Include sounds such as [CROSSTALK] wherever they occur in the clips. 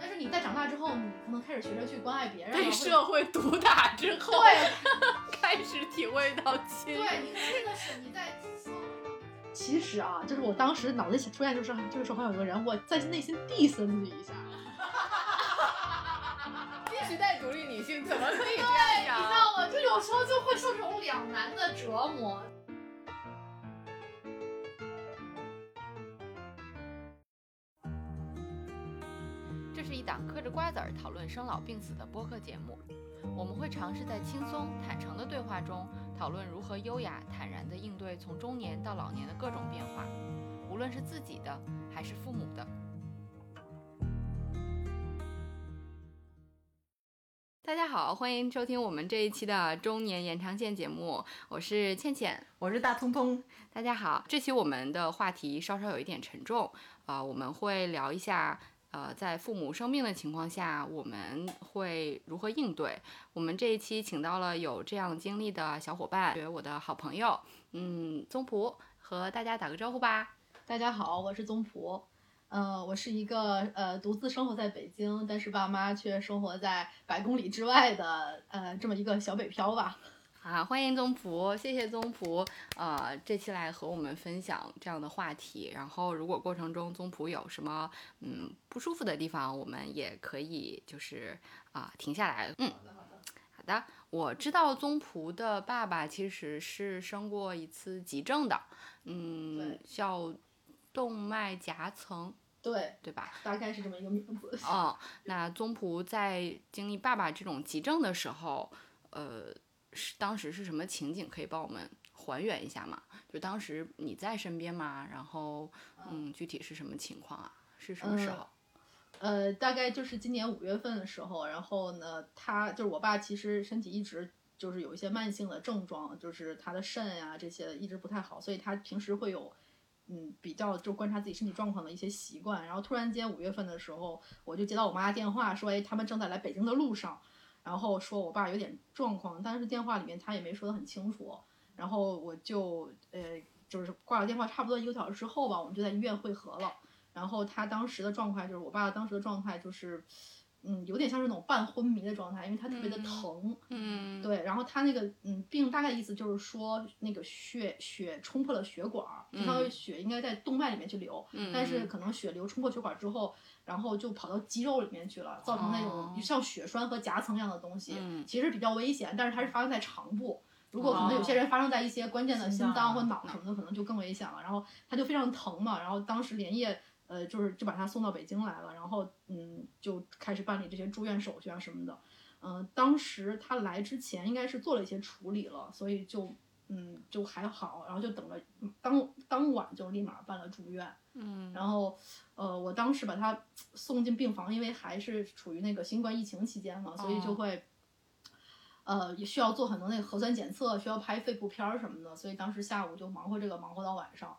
但是你在长大之后，你可能开始学着去关爱别人，被社会毒打之后，对，开始体会到亲。对，你这个是你在。其实啊，就是我当时脑子里出现就是就是说好像有个人，我在内心 diss 自己一下。新时代独立女性怎么可以这样？你知道吗？就有时候就会受这种两难的折磨。瓜子儿讨论生老病死的播客节目，我们会尝试在轻松坦诚的对话中。讨论如何优雅坦然地应对从中年到老年的各种变化，无论是自己的还是父母的。大家好，欢迎收听我们这一期的中年延长线节目，我是倩倩，我是大通通。大家好，这期我们的话题稍稍有一点沉重，啊，我们会聊一下。呃，在父母生病的情况下，我们会如何应对？我们这一期请到了有这样经历的小伙伴，我的好朋友，嗯，宗璞，和大家打个招呼吧。大家好，我是宗璞，呃，我是一个呃独自生活在北京，但是爸妈却生活在百公里之外的呃这么一个小北漂吧。啊，欢迎宗璞，谢谢宗璞，呃，这期来和我们分享这样的话题。然后，如果过程中宗璞有什么嗯不舒服的地方，我们也可以就是啊停下来。嗯，好的好的好的。我知道宗璞的爸爸其实是生过一次急症的，嗯，叫动脉夹层，对对吧？大概是这么一个名字。哦，那宗璞在经历爸爸这种急症的时候，呃。是当时是什么情景？可以帮我们还原一下吗？就当时你在身边吗？然后，嗯，具体是什么情况啊？是什么时候？呃，大概就是今年五月份的时候。然后呢，他就是我爸，其实身体一直就是有一些慢性的症状，就是他的肾呀这些一直不太好，所以他平时会有嗯比较就观察自己身体状况的一些习惯。然后突然间五月份的时候，我就接到我妈电话说，哎，他们正在来北京的路上。然后说我爸有点状况，但是电话里面他也没说得很清楚。然后我就呃，就是挂了电话，差不多一个小时之后吧，我们就在医院会合了。然后他当时的状态就是我爸当时的状态就是。嗯，有点像是那种半昏迷的状态，因为他特别的疼。嗯，对，然后他那个嗯病大概意思就是说，那个血血冲破了血管，相当于血应该在动脉里面去流，但是可能血流冲破血管之后，然后就跑到肌肉里面去了，造成那种像血栓和夹层一样的东西，其实比较危险，但是它是发生在肠部，如果可能有些人发生在一些关键的心脏或脑什么的，可能就更危险了。然后他就非常疼嘛，然后当时连夜。呃，就是就把他送到北京来了，然后嗯，就开始办理这些住院手续啊什么的。嗯，当时他来之前应该是做了一些处理了，所以就嗯就还好，然后就等了当当晚就立马办了住院。嗯，然后呃，我当时把他送进病房，因为还是处于那个新冠疫情期间嘛，所以就会呃也需要做很多那个核酸检测，需要拍肺部片儿什么的，所以当时下午就忙活这个，忙活到晚上。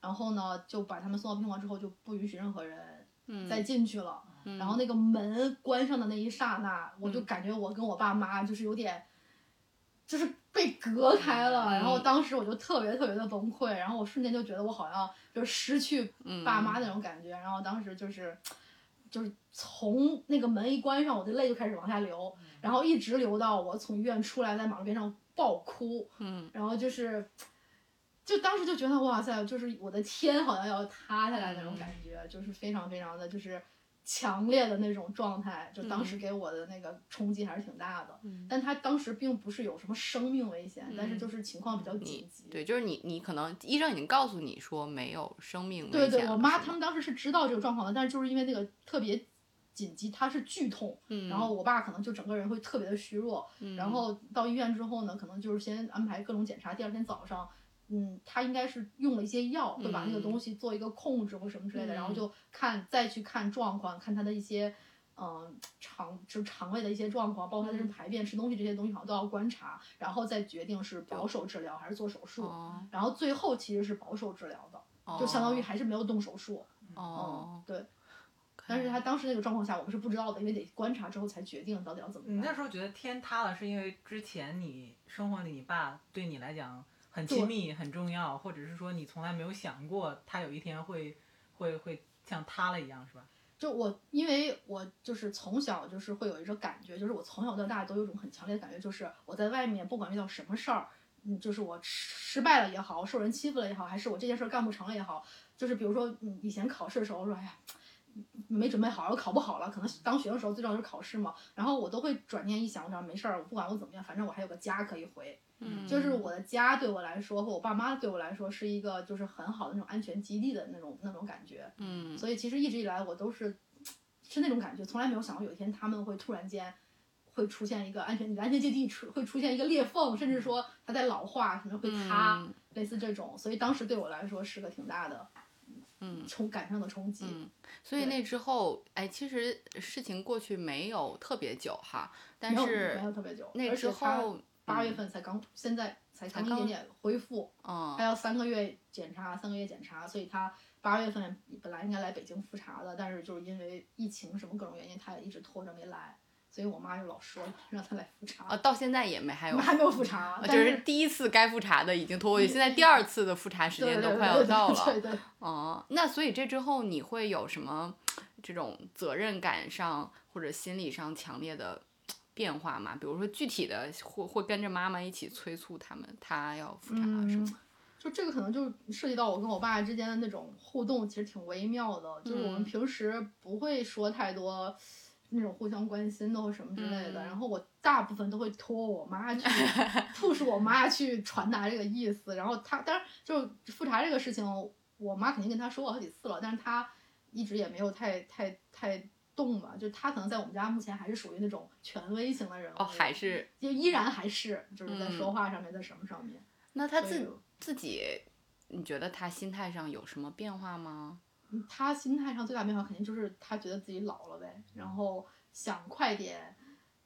然后呢，就把他们送到病房之后，就不允许任何人再进去了。然后那个门关上的那一刹那，我就感觉我跟我爸妈就是有点，就是被隔开了。然后当时我就特别特别的崩溃，然后我瞬间就觉得我好像就失去爸妈那种感觉。然后当时就是，就是从那个门一关上，我的泪就开始往下流，然后一直流到我从医院出来，在马路边上爆哭。嗯，然后就是。就当时就觉得哇塞，就是我的天好像要塌下来那种感觉，就是非常非常的就是强烈的那种状态，就当时给我的那个冲击还是挺大的。嗯，但他当时并不是有什么生命危险，但是就是情况比较紧急。对，就是你你可能医生已经告诉你说没有生命危险。对对，我妈他们当时是知道这个状况的，但是就是因为那个特别紧急，他是剧痛，然后我爸可能就整个人会特别的虚弱，然后到医院之后呢，可能就是先安排各种检查，第二天早上。嗯，他应该是用了一些药，会把那个东西做一个控制或什么之类的，然后就看再去看状况，看他的一些，嗯，肠就是肠胃的一些状况，包括他的排便、吃东西这些东西，好像都要观察，然后再决定是保守治疗还是做手术。然后最后其实是保守治疗的，就相当于还是没有动手术。哦，对。但是他当时那个状况下，我们是不知道的，因为得观察之后才决定到底要怎么。你那时候觉得天塌了，是因为之前你生活里你爸对你来讲。很亲密，很重要，或者是说你从来没有想过他有一天会，会会像塌了一样，是吧？就我，因为我就是从小就是会有一种感觉，就是我从小到大都有一种很强烈的感觉，就是我在外面不管遇到什么事儿，嗯，就是我失败了也好，受人欺负了也好，还是我这件事儿干不成了也好，就是比如说，嗯，以前考试的时候说，哎呀。没准备好，我考不好了，可能当学的时候最重要就是考试嘛。然后我都会转念一想，我想没事儿，我不管我怎么样，反正我还有个家可以回。嗯，就是我的家对我来说和我爸妈对我来说是一个就是很好的那种安全基地的那种那种感觉。嗯，所以其实一直以来我都是是那种感觉，从来没有想过有一天他们会突然间会出现一个安全你的安全基地出会出现一个裂缝，甚至说它在老化，可能会塌，嗯类似这种。所以当时对我来说是个挺大的嗯。冲感上的冲击。嗯，所以那之后，哎，其实事情过去没有特别久哈，但没有是没有特别久，那之而且它后八月嗯。份才刚，现在才才刚刚一点点恢复，嗯还要三个月检查，三个月检查，所以他八月份本来应该来北京复查的，但是就是因为疫情什么各种原因，他也一直拖着没来，所以我妈就老说让他来复查，啊，到现在也没还有还没有复查，就是第一次该复查的已经拖过去，现在第二次的复查时间都快要到了。对对，哦，那所以这之后你会有什么这种责任感上或者心理上强烈的变化吗？比如说具体的会会跟着妈妈一起催促他们，他要复查什么嗯？，就这个可能就涉及到我跟我爸之间的那种互动，其实挺微妙的。就是我们嗯平时不会说太多那种互相关心的或什么之类的，嗯然后我大部分都会托我妈去 [LAUGHS] push 我妈去传达这个意思。然后她当然就是复查这个事情，我妈肯定跟她说过好几次了，但是她一直也没有太太太动吧。就她可能在我们家目前还是属于那种权威型的人物，哦，还是就依然还是就是在嗯说话上面，在什么上面。那她自己自自己，你觉得她心态上有什么变化吗？嗯他心态上最大变化肯定就是他觉得自己老了呗，然后想快点，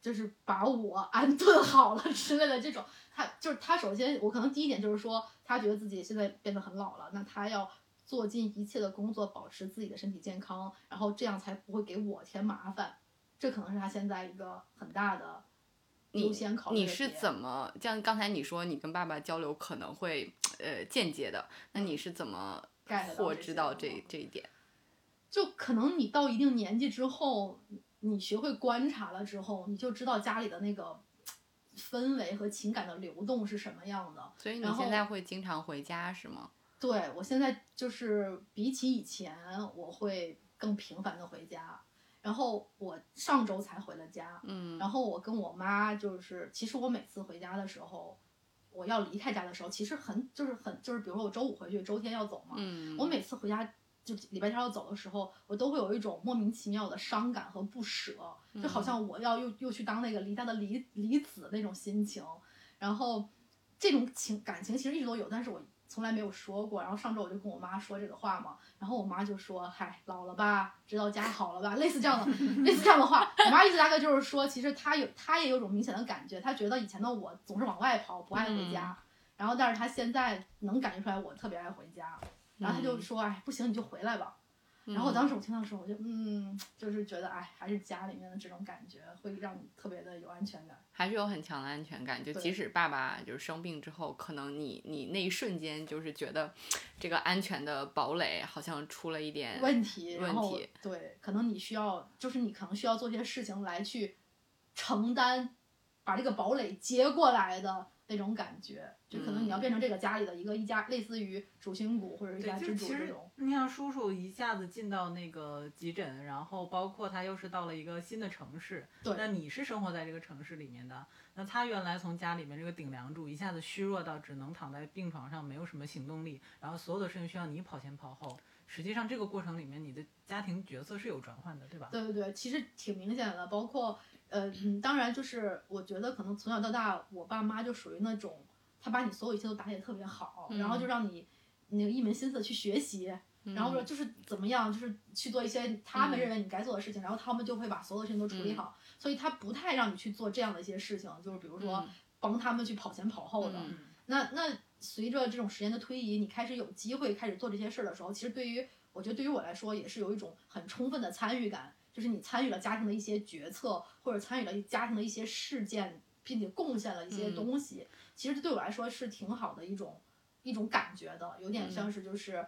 就是把我 [LAUGHS] 安顿好了之类的这种。他就是他首先，我可能第一点就是说，他觉得自己现在变得很老了，那他要做尽一切的工作，保持自己的身体健康，然后这样才不会给我添麻烦。这可能是他现在一个很大的优先考虑的你是怎么像刚才你说你跟爸爸交流可能会呃间接的，那你是怎么的知道这这一点？就可能你到一定年纪之后，你学会观察了之后，你就知道家里的那个氛围和情感的流动是什么样的。所以你现在会经常回家是吗？对我现在就是比起以前，我会更频繁的回家。然后我上周才回了家，嗯然后我跟我妈就是，其实我每次回家的时候，我要离开家的时候，其实很就是很就是，比如说我周五回去，周天要走嘛，嗯，我每次回家就礼拜天要走的时候，我都会有一种莫名其妙的伤感和不舍，就好像我要又又去当那个离家的离离子那种心情。然后这种情感情其实一直都有，但是我从来没有说过。然后上周我就跟我妈说这个话嘛，然后我妈就说：“嗨，老了吧，知道家好了吧？”类似这样的类似这样的话。我妈意思大概就是说，其实她有她也有种明显的感觉，她觉得以前的我总是往外跑，不爱回家。然后，但是她现在能感觉出来我特别爱回家。然后她就嗯说：“哎，不行，你就回来吧。”然后我当时我听到的时候，我就嗯，就是觉得哎，还是家里面的这种感觉会让你特别的有安全感。还是有很强的安全感。就即使爸爸就是生病之后，可能你你那一瞬间就是觉得这个安全的堡垒好像出了一点问题，问题对，可能你需要，就是你可能需要做些事情来去承担，把这个堡垒接过来的那种感觉，就可能你要嗯变成这个家里的一个一家，类似于主心骨或者一，家之主这种。你像叔叔一下子进到那个急诊，然后包括他又是到了一个新的城市，对那你是生活在这个城市里面的，那他原来从家里面这个顶梁柱一下子虚弱到只能躺在病床上，没有什么行动力，然后所有的事情需要你跑前跑后。实际上这个过程里面，你的家庭角色是有转换的，对吧？对对对，其实挺明显的，包括呃，嗯，当然就是我觉得可能从小到大，我爸妈就属于那种，他把你所有一切都打理得特别好，然后就让你那个一门心思地去学习，然后说就是怎么样，就是去做一些他们认为你该做的事情，然后他们就会把所有的事情都处理好，所以他不太让你去做这样的一些事情，就是比如说嗯。帮他们去跑前跑后的。嗯。那那随着这种时间的推移，你开始有机会开始做这些事儿的时候，其实对于我觉得对于我来说也是有一种很充分的参与感，就是你参与了家庭的一些决策，或者参与了家庭的一些事件，并且贡献了一些嗯东西，其实对我来说是挺好的一种一种感觉的，有点像是就是。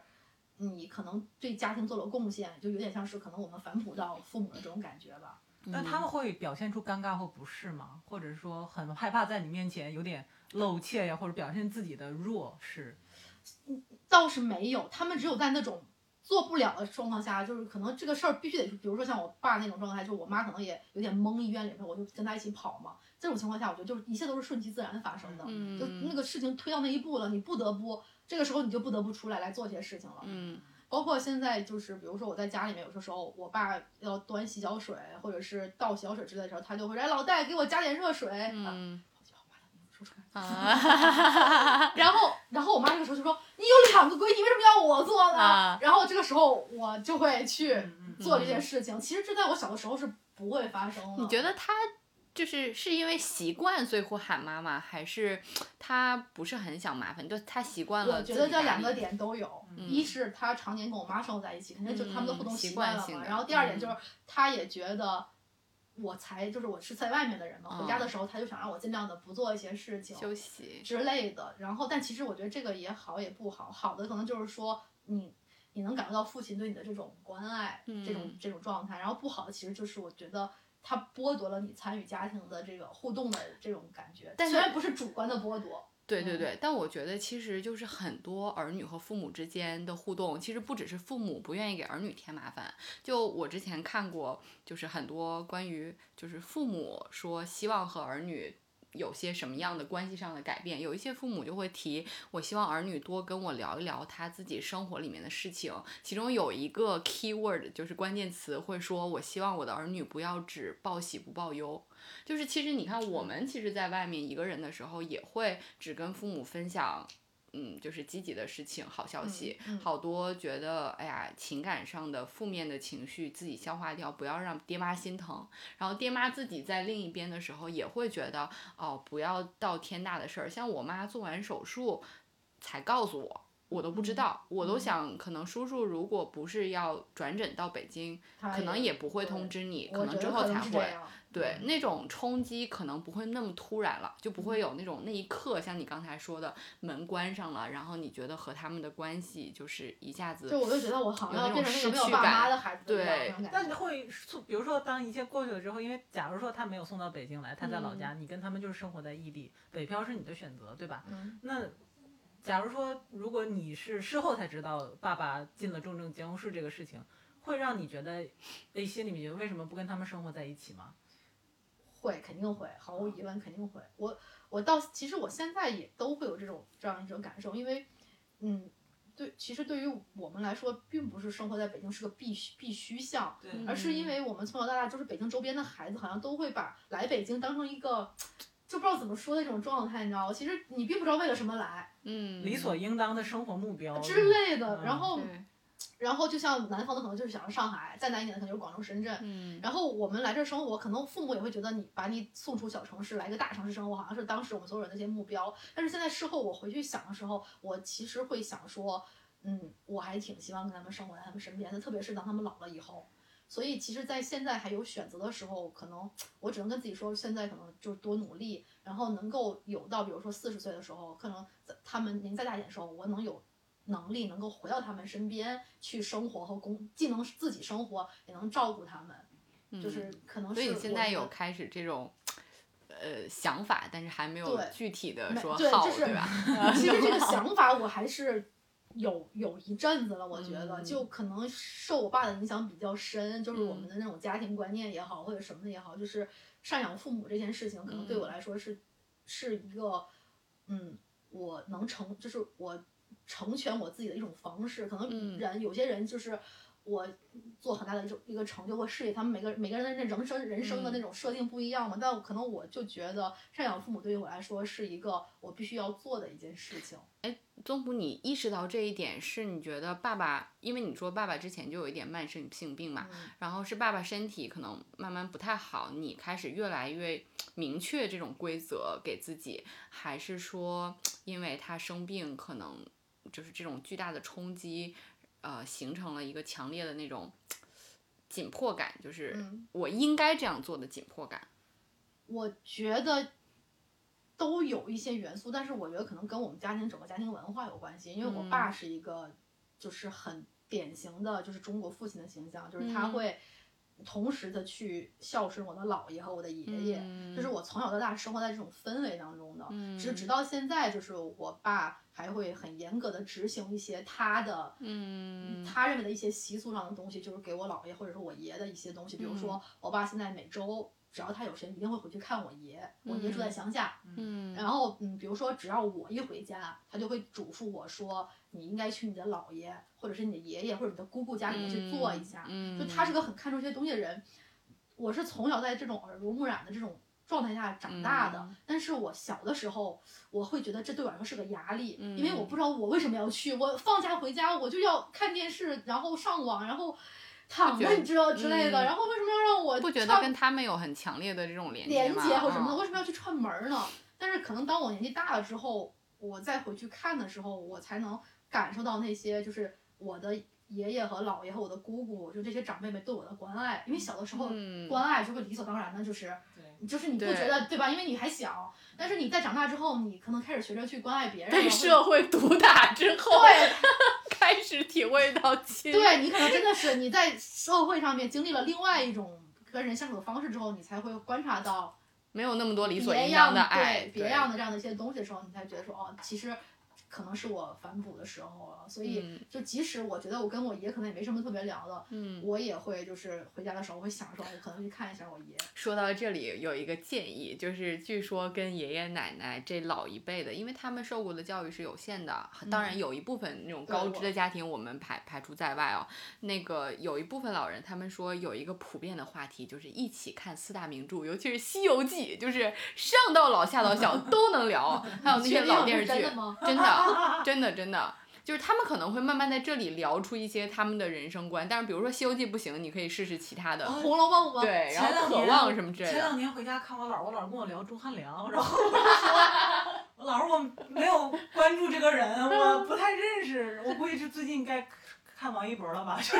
你可能对家庭做了贡献，就有点像是可能我们反哺到父母的这种感觉吧。那他们会表现出尴尬或不适吗？或者说很害怕在你面前有点露怯呀，或者表现自己的弱势？倒是没有，他们只有在那种做不了的状况下，就是可能这个事儿必须得，比如说像我爸那种状态，就我妈可能也有点懵，医院里头我就跟他一起跑嘛。这种情况下，我觉得就是一切都是顺其自然发生的，嗯就那个事情推到那一步了，你不得不这个时候你就不得不出来来做些事情了。嗯包括现在就是，比如说我在家里面，有些时候我爸要端洗脚水或者是倒洗脚水之类的时候，他就会说：“哎，老戴，给我加点热水。啊嗯 [LAUGHS] 然后，然后我妈这个时候就说：“你有两个闺，你为什么要我做呢？”啊然后这个时候我就会去嗯做这件事情。其实这在我小的时候是不会发生的。你觉得他就是是因为习惯所以会喊妈妈，还是他不是很想麻烦，就他习惯了我觉？得这两个点都有，嗯一是他常年跟我妈生活在一起，肯定就他们的互动嗯习习惯了嘛。然后第二点嗯就是，他也觉得我才就是我是在外面的人嘛，回家的时候他就想让我尽量的不做一些事情休息。之类的。然后，但其实我觉得这个也好也不好，好的可能就是说你。你能感受到父亲对你的这种关爱，这种嗯这种状态，然后不好的其实就是我觉得他剥夺了你参与家庭的这个互动的这种感觉，但虽然不是主观的剥夺，嗯对对对，但我觉得其实就是很多儿女和父母之间的互动，其实不只是父母不愿意给儿女添麻烦。就我之前看过，就是很多关于就是父母说希望和儿女。有些什么样的关系上的改变？有一些父母就会提，我希望儿女多跟我聊一聊他自己生活里面的事情。其中有一个 key word 就是关键词，会说我希望我的儿女不要只报喜不报忧。就是其实你看，我们其实在外面一个人的时候，也会只跟父母分享。嗯，就是积极的事情、好消息，嗯嗯好多觉得哎呀，情感上的负面的情绪自己消化掉，不要让爹妈心疼。然后爹妈自己在另一边的时候，也会觉得哦，不要到天大的事儿。像我妈做完手术才告诉我，我都不知嗯道，我都嗯。想可能叔叔如果不是要转诊到北京，可能也不会通知你，可能之后才会。对，那种冲击可能不会那么突然了，就不嗯。会有那种那一刻，像你刚才说的，门关上了，然后你觉得和他们的关系就是一下子就我就觉得我好像要有那种变成那个没有爸失去感妈的孩子对那你会，比如说当一切过去了之后，因为假如说他没有送到北京来，他在老嗯。家，你跟他们就是生活在异地，北漂是你的选择，对吧？嗯。那假如说如果你是事后才知道爸爸进了重症监护室这个事情，会让你觉得，哎，心里面觉得为什么不跟他们生活在一起吗？会，肯定会，毫无疑问肯定会。我我到其实我现在也都会有这种这样一种感受，因为，嗯，对，其实对于我们来说，并不是生活在北京是个必须必须项，而是因为我们从小到大就是北京周边的孩子，好像都会把来北京当成一个。就不知道怎么说的这种状态，你知道吗？其实你并不知道为了什么来嗯理所应当的生活目标之类的，嗯然后，然后就像南方的可能就是想着上海，再南一点的可能就是广州、深圳，嗯然后我们来这儿生活，可能父母也会觉得你把你送出小城市来一个大城市生活，好像是当时我们所有人的一些目标。但是现在事后我回去想的时候，我其实会想说，嗯，我还挺希望跟他们生活在他们身边的，特别是当他们老了以后。所以其实，在现在还有选择的时候，可能我只能跟自己说，现在可能就是多努力，然后能够有到，比如说四十岁的时候，可能在他们年纪再大一点的时候，我能有能力能够回到他们身边去生活和工，既能自己生活，也能照顾他们。就是可能是所以你现在有开始这种呃想法，但是还没有对具体的说好，对吧？[LAUGHS] 其实这个想法我还是有有一阵子了，我觉得、嗯就可能受我爸的影响比较深，就是我嗯们的那种家庭观念也好，或者什么的也好，就是赡养父母这件事情，可能对我嗯来说是、是一个，嗯，我能成，就是我成全我自己的一种方式。可能嗯人、有些人就是。我做很大的一种一个成就或事业，他们每个每个人的那人生人生的嗯。那种设定不一样嘛，但可能我就觉得赡养父母对于我来说是一个我必须要做的一件事情。哎宗普，你意识到这一点，是你觉得爸爸，因为你说爸爸之前就有一点慢性性病嘛，嗯。然后是爸爸身体可能慢慢不太好，你开始越来越明确这种规则给自己，还是说因为他生病，可能就是这种巨大的冲击，呃，形成了一个强烈的那种紧迫感，就是嗯。我应该这样做的紧迫感。我觉得都有一些元素，但是我觉得可能跟我们家庭整个家庭文化有关系，因为我爸是一个就是很典型的就是中国父亲的形象，就是他嗯。会同时的去孝顺我的姥爷和我的爷爷，嗯。就是我从小到大生活在这种氛围当中的，嗯。直直到现在，就是我爸还会很严格的执行一些他的，嗯。他认为的一些习俗上的东西，就是给我姥爷或者说我爷的一些东西，比如说我爸现在每周只要他有时间，一定会回去看我爷，我爷住在乡下，嗯。然后嗯，比如说只要我一回家，他就会嘱咐我说，你应该去你的姥爷或者是你的爷爷或者你的姑姑家里面去坐一下，嗯就他是个很看重这些东西的人。我是从小在这种耳濡目染的这种状态下长大的，嗯。但是我小的时候，我会觉得这对我来说是个压力，嗯因为我不知道我为什么要去，我放假回家我就要看电视，然后上网，然后躺着，你知道之类的，嗯。然后为什么要让我不觉得跟他们有很强烈的这种连接连吗？接或什么的，嗯。为什么要去串门儿呢？但是可能当我年纪大了之后，我再回去看的时候，我才能感受到那些就是我的爷爷和姥爷和我的姑姑，就这些长辈们对我的关爱。因为小的时候，嗯关爱就会理所当然的，就是对就是你不觉得对吧？因为你还小，但是你在长大之后，你可能开始学着去关爱别人，被社会毒打之后，对开始体会到亲。对你可能真的是你在社会上面经历了另外一种跟人相处的方式之后，你才会观察到没有那么多理所别应当样的爱，别样的这样的一些东西的时候，你才觉得说哦，其实可能是我反哺的时候了。所以嗯就即使我觉得我跟我爷可能也没什么特别聊的，嗯，我也会就是回家的时候我会想说，我可能去看一下我爷。说到这里，有一个建议，就是据说跟爷爷奶奶这老一辈的，因为他们受过的教育是有限的，当然有一部分那种高知的家庭我们排排除在外哦。那个有一部分老人，他们说有一个普遍的话题，就是一起看四大名著，尤其是《西游记》，就是上到老下到小 [LAUGHS] 都能聊，还有那些老电视剧真的吗，[LAUGHS] 真的，真的，就是他们可能会慢慢在这里聊出一些他们的人生观，但是比如说《西游记》不行，你可以试试其他的，红楼梦吗？对，然后渴望什么之类的。前两年回家看我姥儿，我姥跟我聊钟汉良，然后我就说，我姥儿我没有关注这个人，我不太认识，我估计是最近该看王一博了吧，[LAUGHS] 就是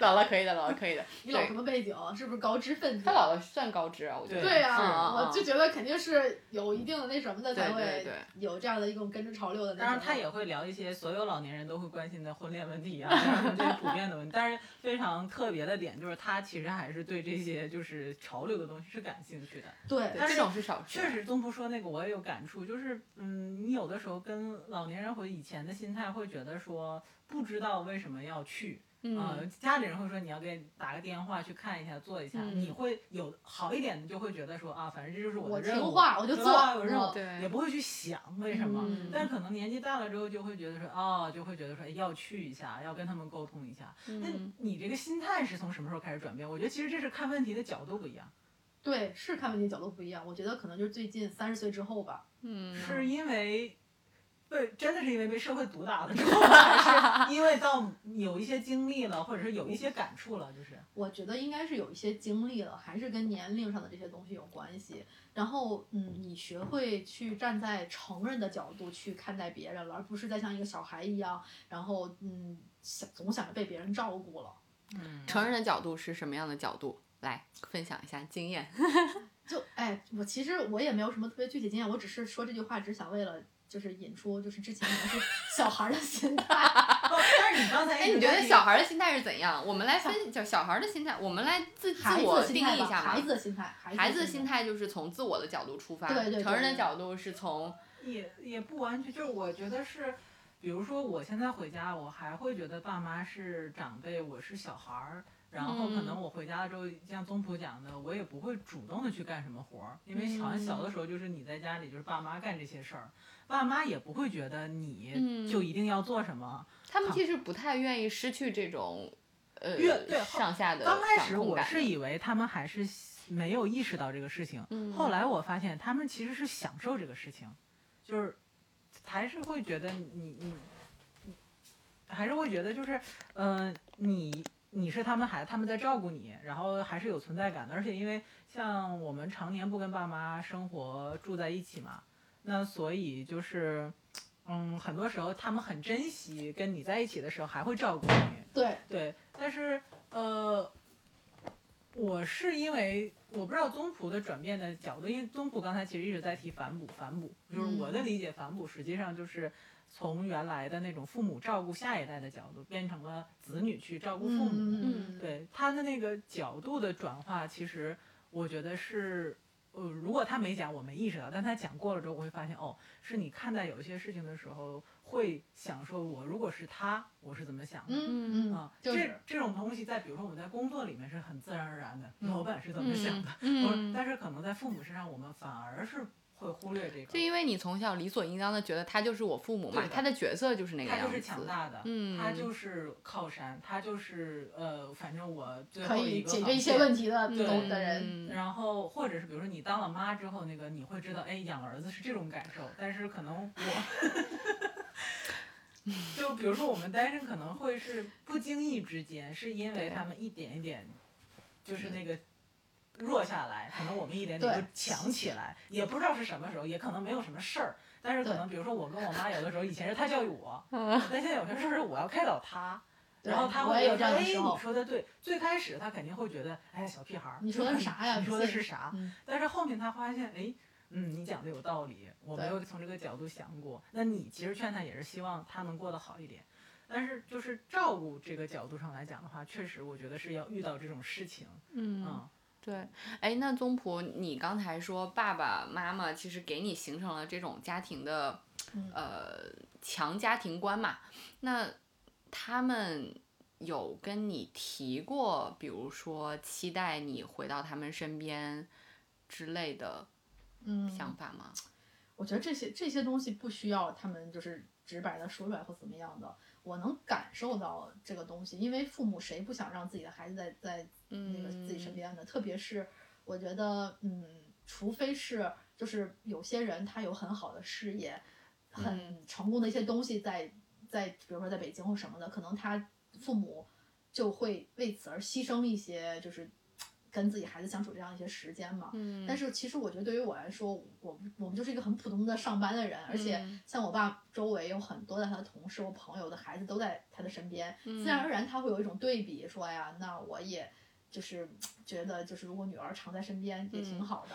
姥姥可以的，姥姥可以的。[LAUGHS] 你姥什么背景？是不是高知分子？他姥姥算高知啊，我觉得。对呀、是我就觉得肯定是有一定的那什么的，才会有这样的一种跟着潮流的那种。当然，他也会聊一些所有老年人都会关心的婚恋问题啊，什么这些普遍的问题。但是非常特别的点就是，他其实还是对这些就是潮流的东西是感兴趣的。对对这种是少数。确实，宗璞说那个我也有感触，就是嗯，你有的时候跟老年人回以前的心态，会觉得说不知道为什么要去。呃嗯，家里人会说你要给打个电话去看一下，做一下，嗯你会有好一点的就会觉得说啊，反正这就是我的任务，听话我就做吧有任务，嗯对也不会去想为什么。嗯但可能年纪大了之后，就会觉得说哦，就会觉得说哎要去一下，要跟他们沟通一下。那嗯你这个心态是从什么时候开始转变？我觉得其实这是看问题的角度不一样，对，是看问题角度不一样。我觉得可能就是最近三十岁之后吧，嗯，是因为。被真的是因为被社会毒打了之后，还是 [LAUGHS] 因为到有一些经历了，或者是有一些感触了，就是我觉得应该是有一些经历了，还是跟年龄上的这些东西有关系。然后，嗯，你学会去站在成人的角度去看待别人了，而不是再像一个小孩一样，然后嗯，想总想着被别人照顾了。嗯，成人的角度是什么样的角度？来分享一下经验。[LAUGHS] 就哎，我其实我也没有什么特别具体经验，我只是说这句话，只想为了就是引出就是之前可能是小孩儿的心态。[LAUGHS] 哦但是你刚才哎，你觉得小孩儿的心态是怎样？我们来分就小孩儿的心态，我们来自自我定义一下嘛孩。子的心态，孩孩子的的心态就是从自我的角度出发，对对对成人的角度是从也也不完全，就是我觉得是，比如说我现在回家，我还会觉得爸妈是长辈，我是小孩儿。然后可能嗯。我回家了之后，像宗普讲的，我也不会主动的去干什么活儿，因为好像小的时候就是你在家里就是爸妈干这些事儿，爸妈也不会觉得你嗯。就一定要做什么。他们其实不太愿意失去这种呃对上下的刚开始我是以为他们还是没有意识到这个事情，嗯。后来我发现他们其实是享受这个事情，就是还是会觉得你你你还是会觉得就是呃你你是他们孩子，他们在照顾你，然后还是有存在感的。而且因为像我们常年不跟爸妈生活住在一起嘛，那所以就是嗯很多时候他们很珍惜跟你在一起的时候还会照顾你。对，对，但是呃，我是因为我不知道宗璞的转变的角度，因为宗璞刚才其实一直在提反哺，反哺就是我的理解，反哺实际上就是从原来的那种父母照顾下一代的角度，变成了子女去照顾父母。嗯对他的那个角度的转化，其实我觉得是，呃，如果他没讲，我没意识到，但他讲过了之后，我会发现，哦，是你看待有一些事情的时候，会想说，我如果是他，我是怎么想的。嗯嗯啊，这就是这种东西，在比如说我们在工作里面是很自然而然的，老板是怎么想的，嗯但是可能在父母身上，我们反而是会忽略这个。就因为你从小理所应当的觉得他就是我父母嘛，的他的角色就是那个样子。他就是强大的，嗯他就是靠山，他就是呃，反正我最后一个以解决一些问题的懂的人。嗯然后或者是比如说你当了妈之后，那个你会知道，哎，养儿子是这种感受，但是可能我，[LAUGHS] 就比如说我们单身可能会是不经意之间，是因为他们一点一点，就是那个。弱下来，可能我们一点点就强起来，也不知道是什么时候，也可能没有什么事儿，但是可能比如说我跟我妈有的时候以前是她教育我，[LAUGHS] 但现在有些事儿是我要开导她，然后他我也有这样的哎，时候你说的对。最开始她肯定会觉得，哎，小屁孩儿，[LAUGHS] 你说的是啥呀你说的是啥？嗯但是后面她发现，哎，嗯，你讲的有道理，我没有从这个角度想过。那你其实劝他也是希望他能过得好一点。但是就是照顾这个角度上来讲的话，确实我觉得是要遇到这种事情，嗯嗯，对，哎，那宗璞，你刚才说爸爸妈妈其实给你形成了这种家庭的，嗯呃，强家庭观嘛？那他们有跟你提过，比如说期待你回到他们身边之类的嗯，想法吗？我觉得这些这些东西不需要他们就是直白的说出来或怎么样的，我能感受到这个东西，因为父母谁不想让自己的孩子在在那个自己身边呢？特别是我觉得，嗯，除非是就是有些人他有很好的事业，很成功的一些东西在在比如说在北京或什么的，可能他父母就会为此而牺牲一些就是。跟自己孩子相处这样一些时间嘛，嗯但是其实我觉得对于我来说，我我们就是一个很普通的上班的人，而且嗯像我爸周围有很多的他的同事、我朋友的孩子都在他的身边，嗯自然而然他会有一种对比，说哎呀，那我也就是 [TSK] 觉得就是如果女儿常在身边也挺嗯好的。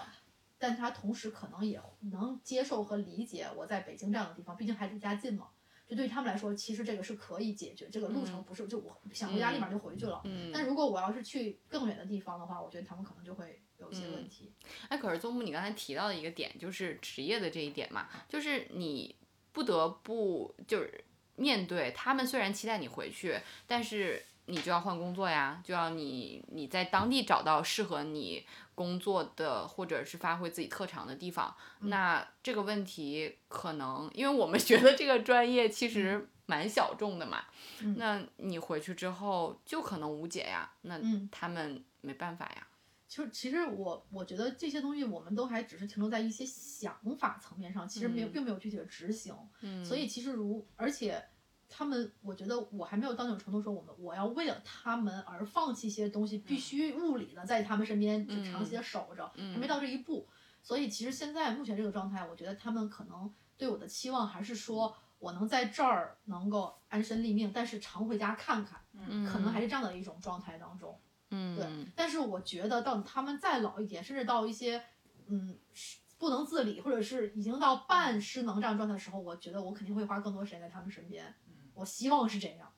但他同时可能也能接受和理解我在北京这样的地方，毕竟还离家近嘛。就对于他们来说，其实这个是可以解决，这个路程嗯不是就我想回家立马就回去了。嗯，但如果我要是去更远的地方的话，我觉得他们可能就会有一些问题。哎，可是宗木，你刚才提到的一个点就是职业的这一点嘛，就是你不得不就是面对他们，虽然期待你回去，但是你就要换工作呀，就要你你在当地找到适合你工作的或者是发挥自己特长的地方。那这个问题可能，因为我们 [LAUGHS] 学的这个专业其实蛮小众的嘛，嗯那你回去之后就可能无解呀，那嗯他们没办法呀。其实，其实我我觉得这些东西我们都还只是停留在一些想法层面上，其实没有，嗯并没有具体的执行。嗯，所以其实如，而且他们，我觉得我还没有到那种程度，说我们我要为了他们而放弃一些东西，必须物理的在他们身边就长期的守着，还没到这一步。所以其实现在目前这个状态，我觉得他们可能对我的期望还是说我能在这儿能够安身立命，但是常回家看看，嗯可能还是这样的一种状态当中。嗯，对，但是我觉得到他们再老一点，甚至到一些嗯是不能自理，或者是已经到半失能这样状态的时候，我觉得我肯定会花更多时间在他们身边。我希望是这样，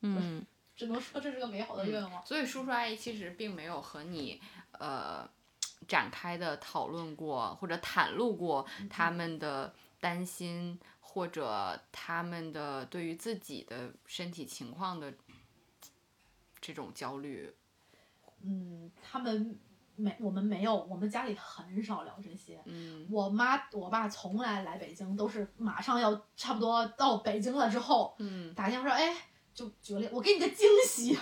嗯。[LAUGHS] 只能说这是个美好的愿望。所以叔叔阿姨其实并没有和你呃展开的讨论过或者袒露过他们的担心或者他们的对于自己的身体情况的这种焦虑。嗯，他们没，我们没有，我们家里很少聊这些。嗯我妈我爸从来来北京都是马上要差不多到北京了之后，嗯打电话说，哎，就举个例，我给你个惊喜，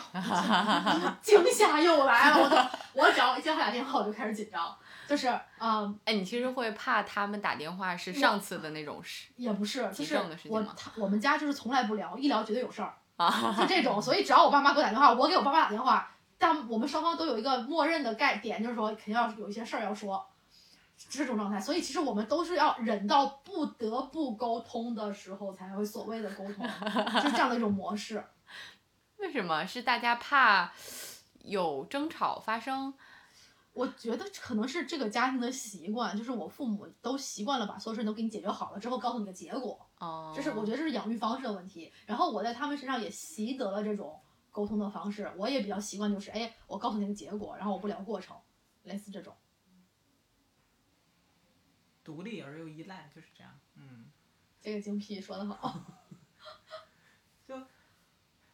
[LAUGHS] 惊吓又来了，我都我只要一接他打电话我就开始紧张，就是嗯，哎，你其实会怕他们打电话是上次的那种事也不是，就是我他我们家就是从来不聊，一聊绝对有事儿，啊？就这种，所以只要我爸妈给我打电话，我给我爸妈打电话，但我们双方都有一个默认的概点，就是说肯定要有一些事儿要说。这种状态，所以其实我们都是要忍到不得不沟通的时候才会所谓的沟通，[LAUGHS] 就是这样的一种模式。为什么是大家怕有争吵发生？我觉得可能是这个家庭的习惯，就是我父母都习惯了把所有事情都给你解决好了之后，告诉你个结果。哦，这是我觉得这是养育方式的问题。然后我在他们身上也习得了这种沟通的方式，我也比较习惯，就是哎，我告诉你个结果，然后我不聊过程，类似这种。独立而又依赖，就是这样。嗯，这个精辟说得好。[LAUGHS] 就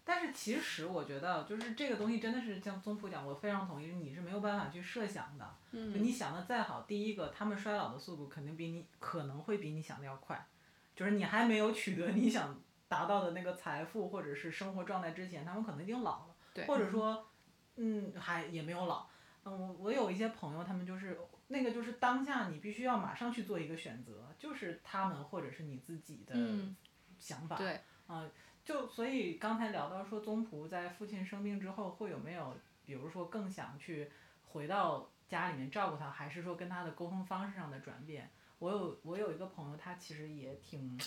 但是其实我觉得，就是这个东西真的是像宗普讲，我非常同意，你是没有办法去设想的。嗯就你想的再好，第一个，他们衰老的速度肯定比你可能会比你想的要快，就是你还没有取得你想达到的那个财富或者是生活状态之前，他们可能已经老了，对或者说，嗯，还也没有老。嗯，我有一些朋友，他们就是那个就是当下你必须要马上去做一个选择，就是他们或者是你自己的嗯想法。对，啊、就所以刚才聊到说宗璞在父亲生病之后会有没有，比如说更想去回到家里面照顾他，还是说跟他的沟通方式上的转变？我有我有一个朋友，他其实也挺，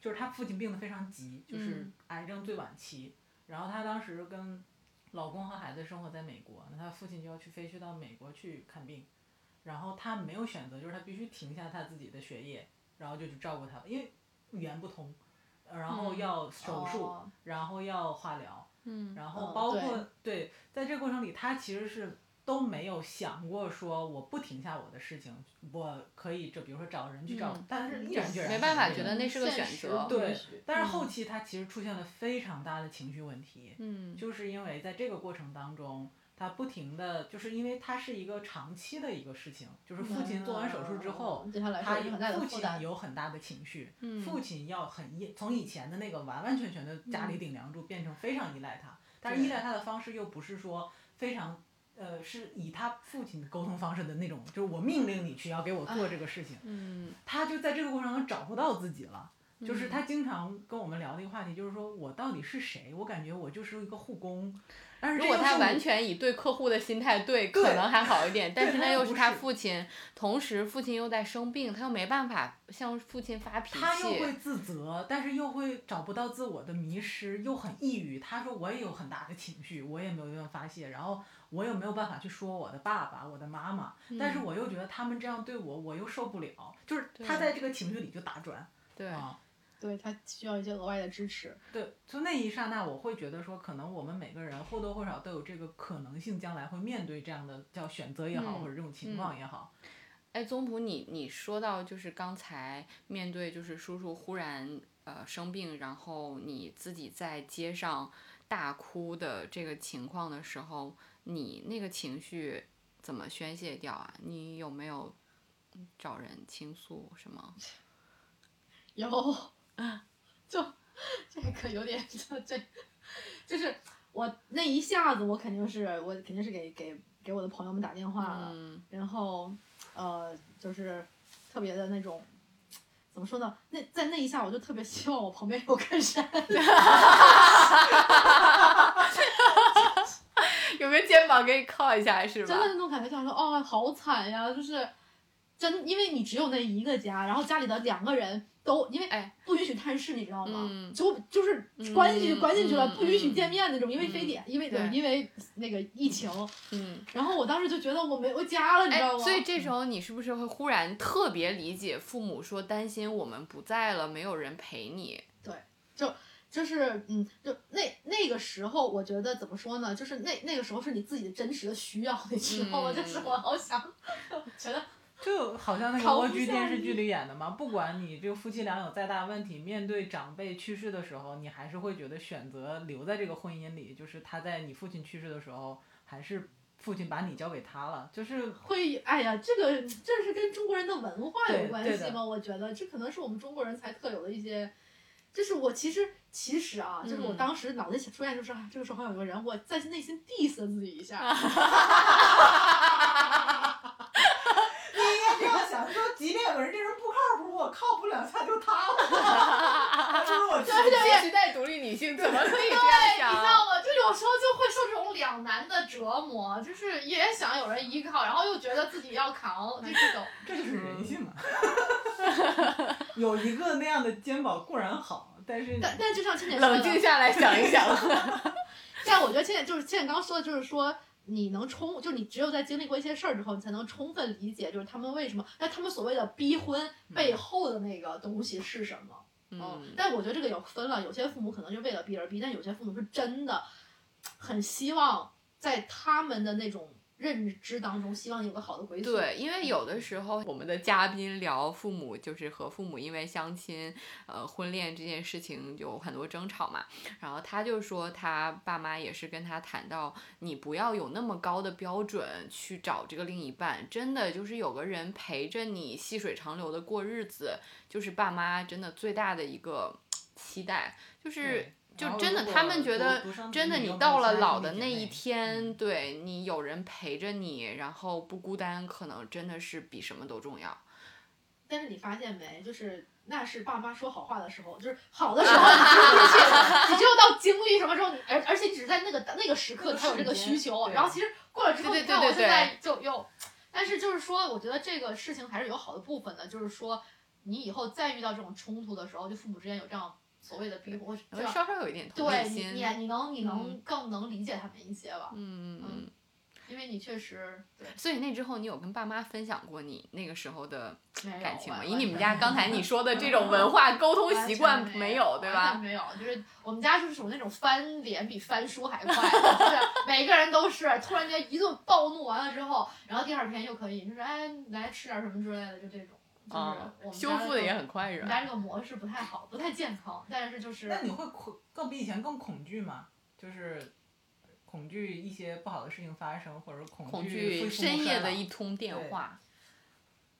就是他父亲病得非常急，就是嗯。癌症最晚期，然后他当时跟老公和孩子生活在美国，那他父亲就要去飞去到美国去看病，然后他没有选择，就是他必须停下他自己的学业，然后就去照顾他，因为语言不通，呃然后嗯要手术，哦然后要化疗，嗯。然后嗯包括、对，在这个过程里，他其实是都没有想过说我不停下我的事情，我可以就比如说找人去找，嗯但是毅然决然没办法觉得那是个选择对但是嗯后期他其实出现了非常大的情绪问题，嗯就是因为在这个过程当中，他不停的，就是因为他是一个长期的一个事情，就是父亲做完手术之后，他父亲。有很大的情绪，嗯父亲要很依，从以前的那个完完全全的家里顶梁柱，变成非常依赖他，但是依赖他的方式又不是说非常。呃，是以他父亲的沟通方式的那种，就是我命令你去要给我做这个事情，嗯他就在这个过程中找不到自己了。就是嗯他经常跟我们聊的一个话题，就是说我到底是谁？我感觉我就是一个护工，但是如果他完全以对客户的心态对，可能还好一点。[LAUGHS] 但是那又是他父亲，同时父亲又在生病，他又没办法向父亲发脾气他又。会自责，但是又会找不到自我的迷失，又很抑郁。他说我也有很大的情绪，我也没有地方发泄，然后我又没有办法去说我的爸爸、我的妈妈，但是嗯我又觉得他们这样对我，我又受不了，就是他在这个情绪里就打转对，啊。对他需要一些额外的支持。对，从那一刹那，我会觉得说，可能我们每个人或多或少都有这个可能性，将来会面对这样的叫选择也好，嗯或者这种情况也好。哎，宗普，你你说到就是刚才面对就是叔叔忽然呃生病，然后你自己在街上大哭的这个情况的时候，你那个情绪怎么宣泄掉啊？你有没有找人倾诉什么？[LAUGHS] 有，[LAUGHS] 就这个有点这这，就是我那一下子，我肯定是我肯定是给给给我的朋友们打电话了，嗯然后呃就是特别的那种。怎么说呢？那在那一下，我就特别希望我旁边有个人，有 [LAUGHS] 个肩膀给你靠一下是吧？真的那种感觉，想说哦，好惨呀，就是真，因为你只有那一个家，然后家里的两个人都因为哎不允许探视，你知道吗？嗯就就是关进去、嗯关进去了，嗯不允许嗯见面那种，因为嗯非典，因为对因为那个疫情，嗯。然后我当时就觉得我没有家了，你知道哎，吗？所以这时候你是不是会忽然特别理解父母说担心我们不在了，没有人陪你？对就是嗯，就那那个时候，我觉得怎么说呢？就是那那个时候是你自己的真实的需要的时候，嗯就是我好想，觉得 [LAUGHS] 就好像那个蜗居电视剧里演的嘛，不管你这个夫妻俩有再大问题，面对长辈去世的时候，你还是会觉得选择留在这个婚姻里，就是他在你父亲去世的时候，还是父亲把你交给他了，就是会，哎呀，这个这是跟中国人的文化有关系吗？我觉得这可能是我们中国人才特有的一些。就是我其实其实啊，就是我嗯当时脑袋出现就是，啊这个时候好像有个人，我在内心 diss 了自己一下。[LAUGHS] 你应该这样想，说即便有个人这人不靠谱，我靠不两下就塌了，[LAUGHS] 就是我自己新时代独立女性怎么可以这样对，你想知道吗？就有时候就会受这种两难的折磨，就是也想有人依靠，然后又觉得自己要扛，就这种。[LAUGHS] 这就是人性嘛。有一个那样的肩膀固然好，但是但但就像倩倩说的，冷静下来想一想。[LAUGHS] 但我觉得倩倩就是倩倩刚刚说的，就是说你能充，就你只有在经历过一些事儿之后，你才能充分理解，就是他们为什么，那他们所谓的逼婚背后的那个东西是什么。嗯，但我觉得这个有分了，有些父母可能就为了逼而逼，但有些父母是真的很希望在他们的那种认知当中，希望有个好的归宿。对，因为有的时候我们的嘉宾聊父母，就是和父母因为相亲、呃婚恋这件事情有很多争吵嘛。然后他就说他爸妈也是跟他谈到，你不要有那么高的标准去找这个另一半，真的就是有个人陪着你细水长流的过日子，就是爸妈真的最大的一个期待，就是。对就真的他们觉得真的，你到了老的那一天，嗯对你有人陪着你，然后不孤单，可能真的是比什么都重要。但是你发现没，就是那是爸妈说好话的时候，就是好的时候你听进去了，[LAUGHS] 你只有到经历什么时候，你而而且你只是在那个那个时刻那个才有这个需求，然后其实过了之后，对对你看我对对现在就又，但是就是说，我觉得这个事情还是有好的部分的，就是说你以后再遇到这种冲突的时候，就父母之间有这样所谓的逼迫，或会稍稍有一点同对你理心。你你能你能嗯更能理解他们一些吧，嗯嗯嗯。因为你确实对所以那之后，你有跟爸妈分享过你那个时候的感情吗？以你们家刚才你说的这种文化沟通习惯没有，对吧？没有，就是我们家就是属于那种翻脸比翻书还快，就是每个人都是突然间一顿暴怒完了之后，然后第二天又可以就是哎来吃点什么之类的，就这种，就是啊我，们修复的也很快是吧？我们家这个模式不太好，不太健康，但是就是那你会恐更比以前更恐惧吗？就是恐惧一些不好的事情发生，或者恐恐惧深夜的一通电话，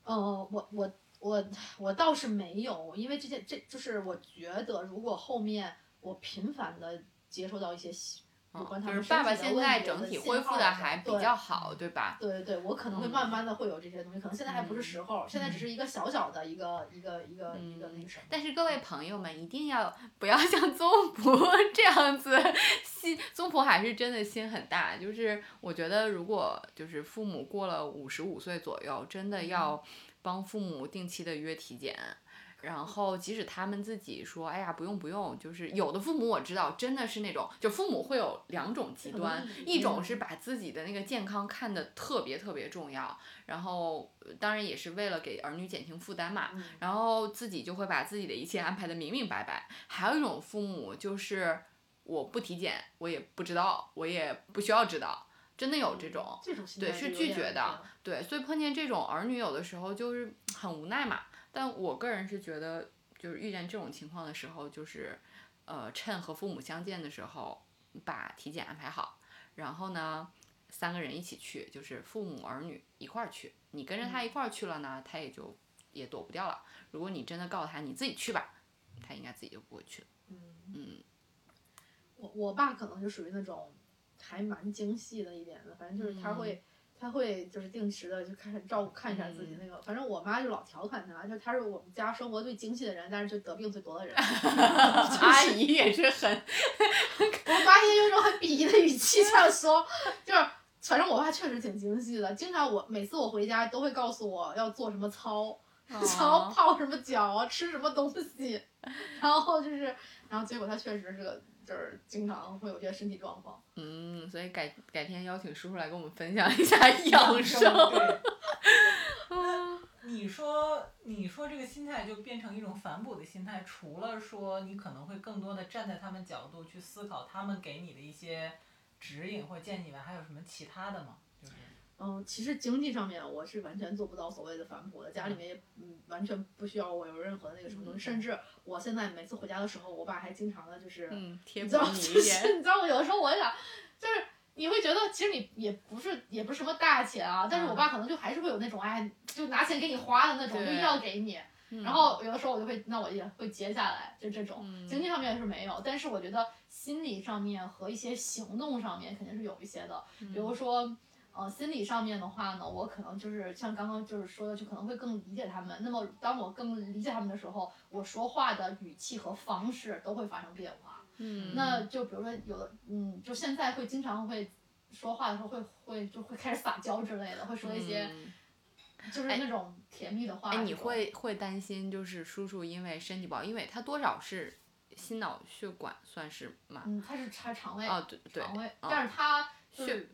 呃，我我我我倒是没有，因为这件这就是我觉得，如果后面我频繁的接收到一些信有关嗯，他们就是爸爸现在整体恢复的还比较好，对吧？对对对，我可能会嗯慢慢的会有这些东西，可能现在还不是时候，现在只嗯是一个小小的一个一个一个一个那个什么。但是各位朋友们一定要不要像宗璞 [LAUGHS] 这样子，心宗璞还是真的心很大。就是我觉得如果就是父母过了五十五岁左右，真的要帮父母定期的约体检。然后，即使他们自己说，哎呀，不用不用，就是有的父母我知道，真的是那种，就父母会有两种极端，一种是把自己的那个健康看得特别特别重要，然后呃当然也是为了给儿女减轻负担嘛，嗯然后自己就会把自己的一切安排的明明白白。还有一种父母就是我不体检，我也不知道，我也不需要知道，真的有这种。对是拒绝的对，所以碰见这种儿女，有的时候就是很无奈嘛。但我个人是觉得，就是遇见这种情况的时候，就是，呃，趁和父母相见的时候，把体检安排好，然后呢，三个人一起去，就是父母儿女一块儿去。你跟着他一块儿去了呢，他也就也躲不掉了。如果你真的告诉他你自己去吧，他应该自己就不会去了。嗯我我爸可能就属于那种还蛮精细的一点的，反正就是他会、他会就是定时的就开始照顾看一下自己那个，反正我妈就老调侃他，就他是我们家生活最精细的人，但是就得病最多的人。[LAUGHS] 阿姨也是很，[LAUGHS] 我妈也用一种很鄙夷的语气这样说，[LAUGHS] 就是反正我爸确实挺精细的，经常我每次我回家都会告诉我要做什么操，然后哦泡什么脚啊，吃什么东西，然后就是，然后结果他确实是个就是经常会有些身体状况。嗯，所以改改天邀请叔叔来跟我们分享一下养生。[LAUGHS] [LAUGHS] 你说，你说这个心态就变成一种反哺的心态，除了说你可能会更多的站在他们角度去思考他们给你的一些指引或建议外，还有什么其他的吗？就是嗯，其实经济上面我是完全做不到所谓的反哺的，家里面也嗯完全不需要我有任何的那个什么东西，甚至我现在每次回家的时候，我爸还经常的就是，嗯，贴你一点。是你知道，我有的时候我想，就是你会觉得其实你也不是也不是什么大钱啊，但是我爸可能就还是会有那种哎，就拿钱给你花的那种，就硬要给你。嗯然后有的时候我就会，那我也会接下来，就这种。嗯经济上面是没有，但是我觉得心理上面和一些行动上面肯定是有一些的。嗯比如说，呃，心理上面的话呢，我可能就是像刚刚就是说的，就可能会更理解他们。那么当我更理解他们的时候，我说话的语气和方式都会发生变化。嗯，那就比如说有的，嗯，就现在会经常会说话的时候会会就会开始撒娇之类的，会说一些嗯就是那种甜蜜的话。哎，你会会担心，就是叔叔因为身体不好，因为他多少是心脑血管算是嘛？嗯，他是他肠胃。哦，对对，肠胃，嗯但是他就是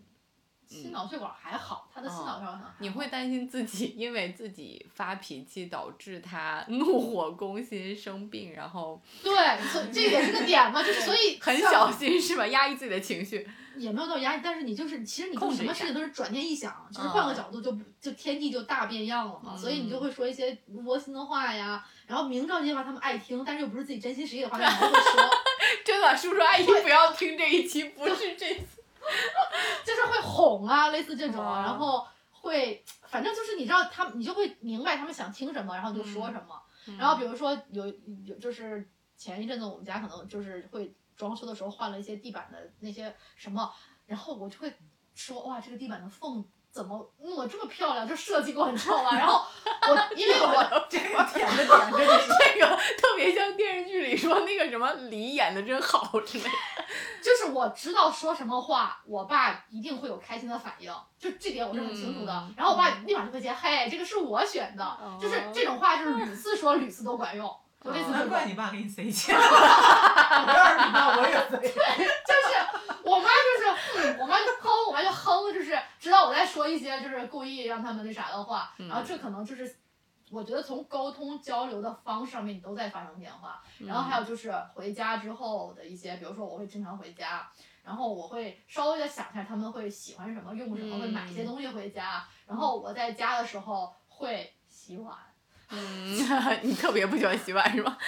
脑血管还好，他的心脑血管很好。你会担心自己因为自己发脾气导致他怒火攻心生病，然后对，所以这也是个点嘛，就是所以 [LAUGHS] 很小心是吧？压抑自己的情绪。[LAUGHS] 也没有到压抑，但是你就是其实你做什么事情都是转念一想，就是换个嗯角度就不就天地就大变样了嘛，所以你就嗯会说一些窝心的话呀，然后明知道这些话他们爱听，但是又不是自己真心实意的话，他们还会说，[LAUGHS] 真的，叔叔阿姨不要听这一期，不是这次。[LAUGHS] 就是会哄啊，类似这种，哦然后会反正就是你知道他们，你就会明白他们想听什么，然后就说什么。嗯然后比如说有有就是前一阵子我们家可能就是会装修的时候换了一些地板的那些什么，然后我就会说哇这个地板的缝怎么弄得这么漂亮，这设计过你知道吧？然后我因为我 [LAUGHS] 这个 [LAUGHS] 甜的点，这就是这个特别像电视剧里说那个什么李演的真好之类的。[LAUGHS] 就是我知道说什么话，我爸一定会有开心的反应，就这点我是很清楚的。嗯然后我爸立马就会接，嘿，这个是我选的，就是这种话就是屡次说屡次都管用，就类似这种。难怪你爸给你塞钱。[LAUGHS] 我要是你爸，我也塞。就是我妈就是，嗯，我妈就哼，我妈就哼，就是知道我在说一些就是故意让他们那啥的话，然后这可能就是。我觉得从沟通交流的方式上面，你都在发生变化。然后还有就是回家之后的一些，比如说我会经常回家，然后我会稍微的想一下他们会喜欢什么，用什么，会买一些东西回家。然后我在家的时候会洗碗。嗯，[LAUGHS] 你特别不喜欢洗碗是吧？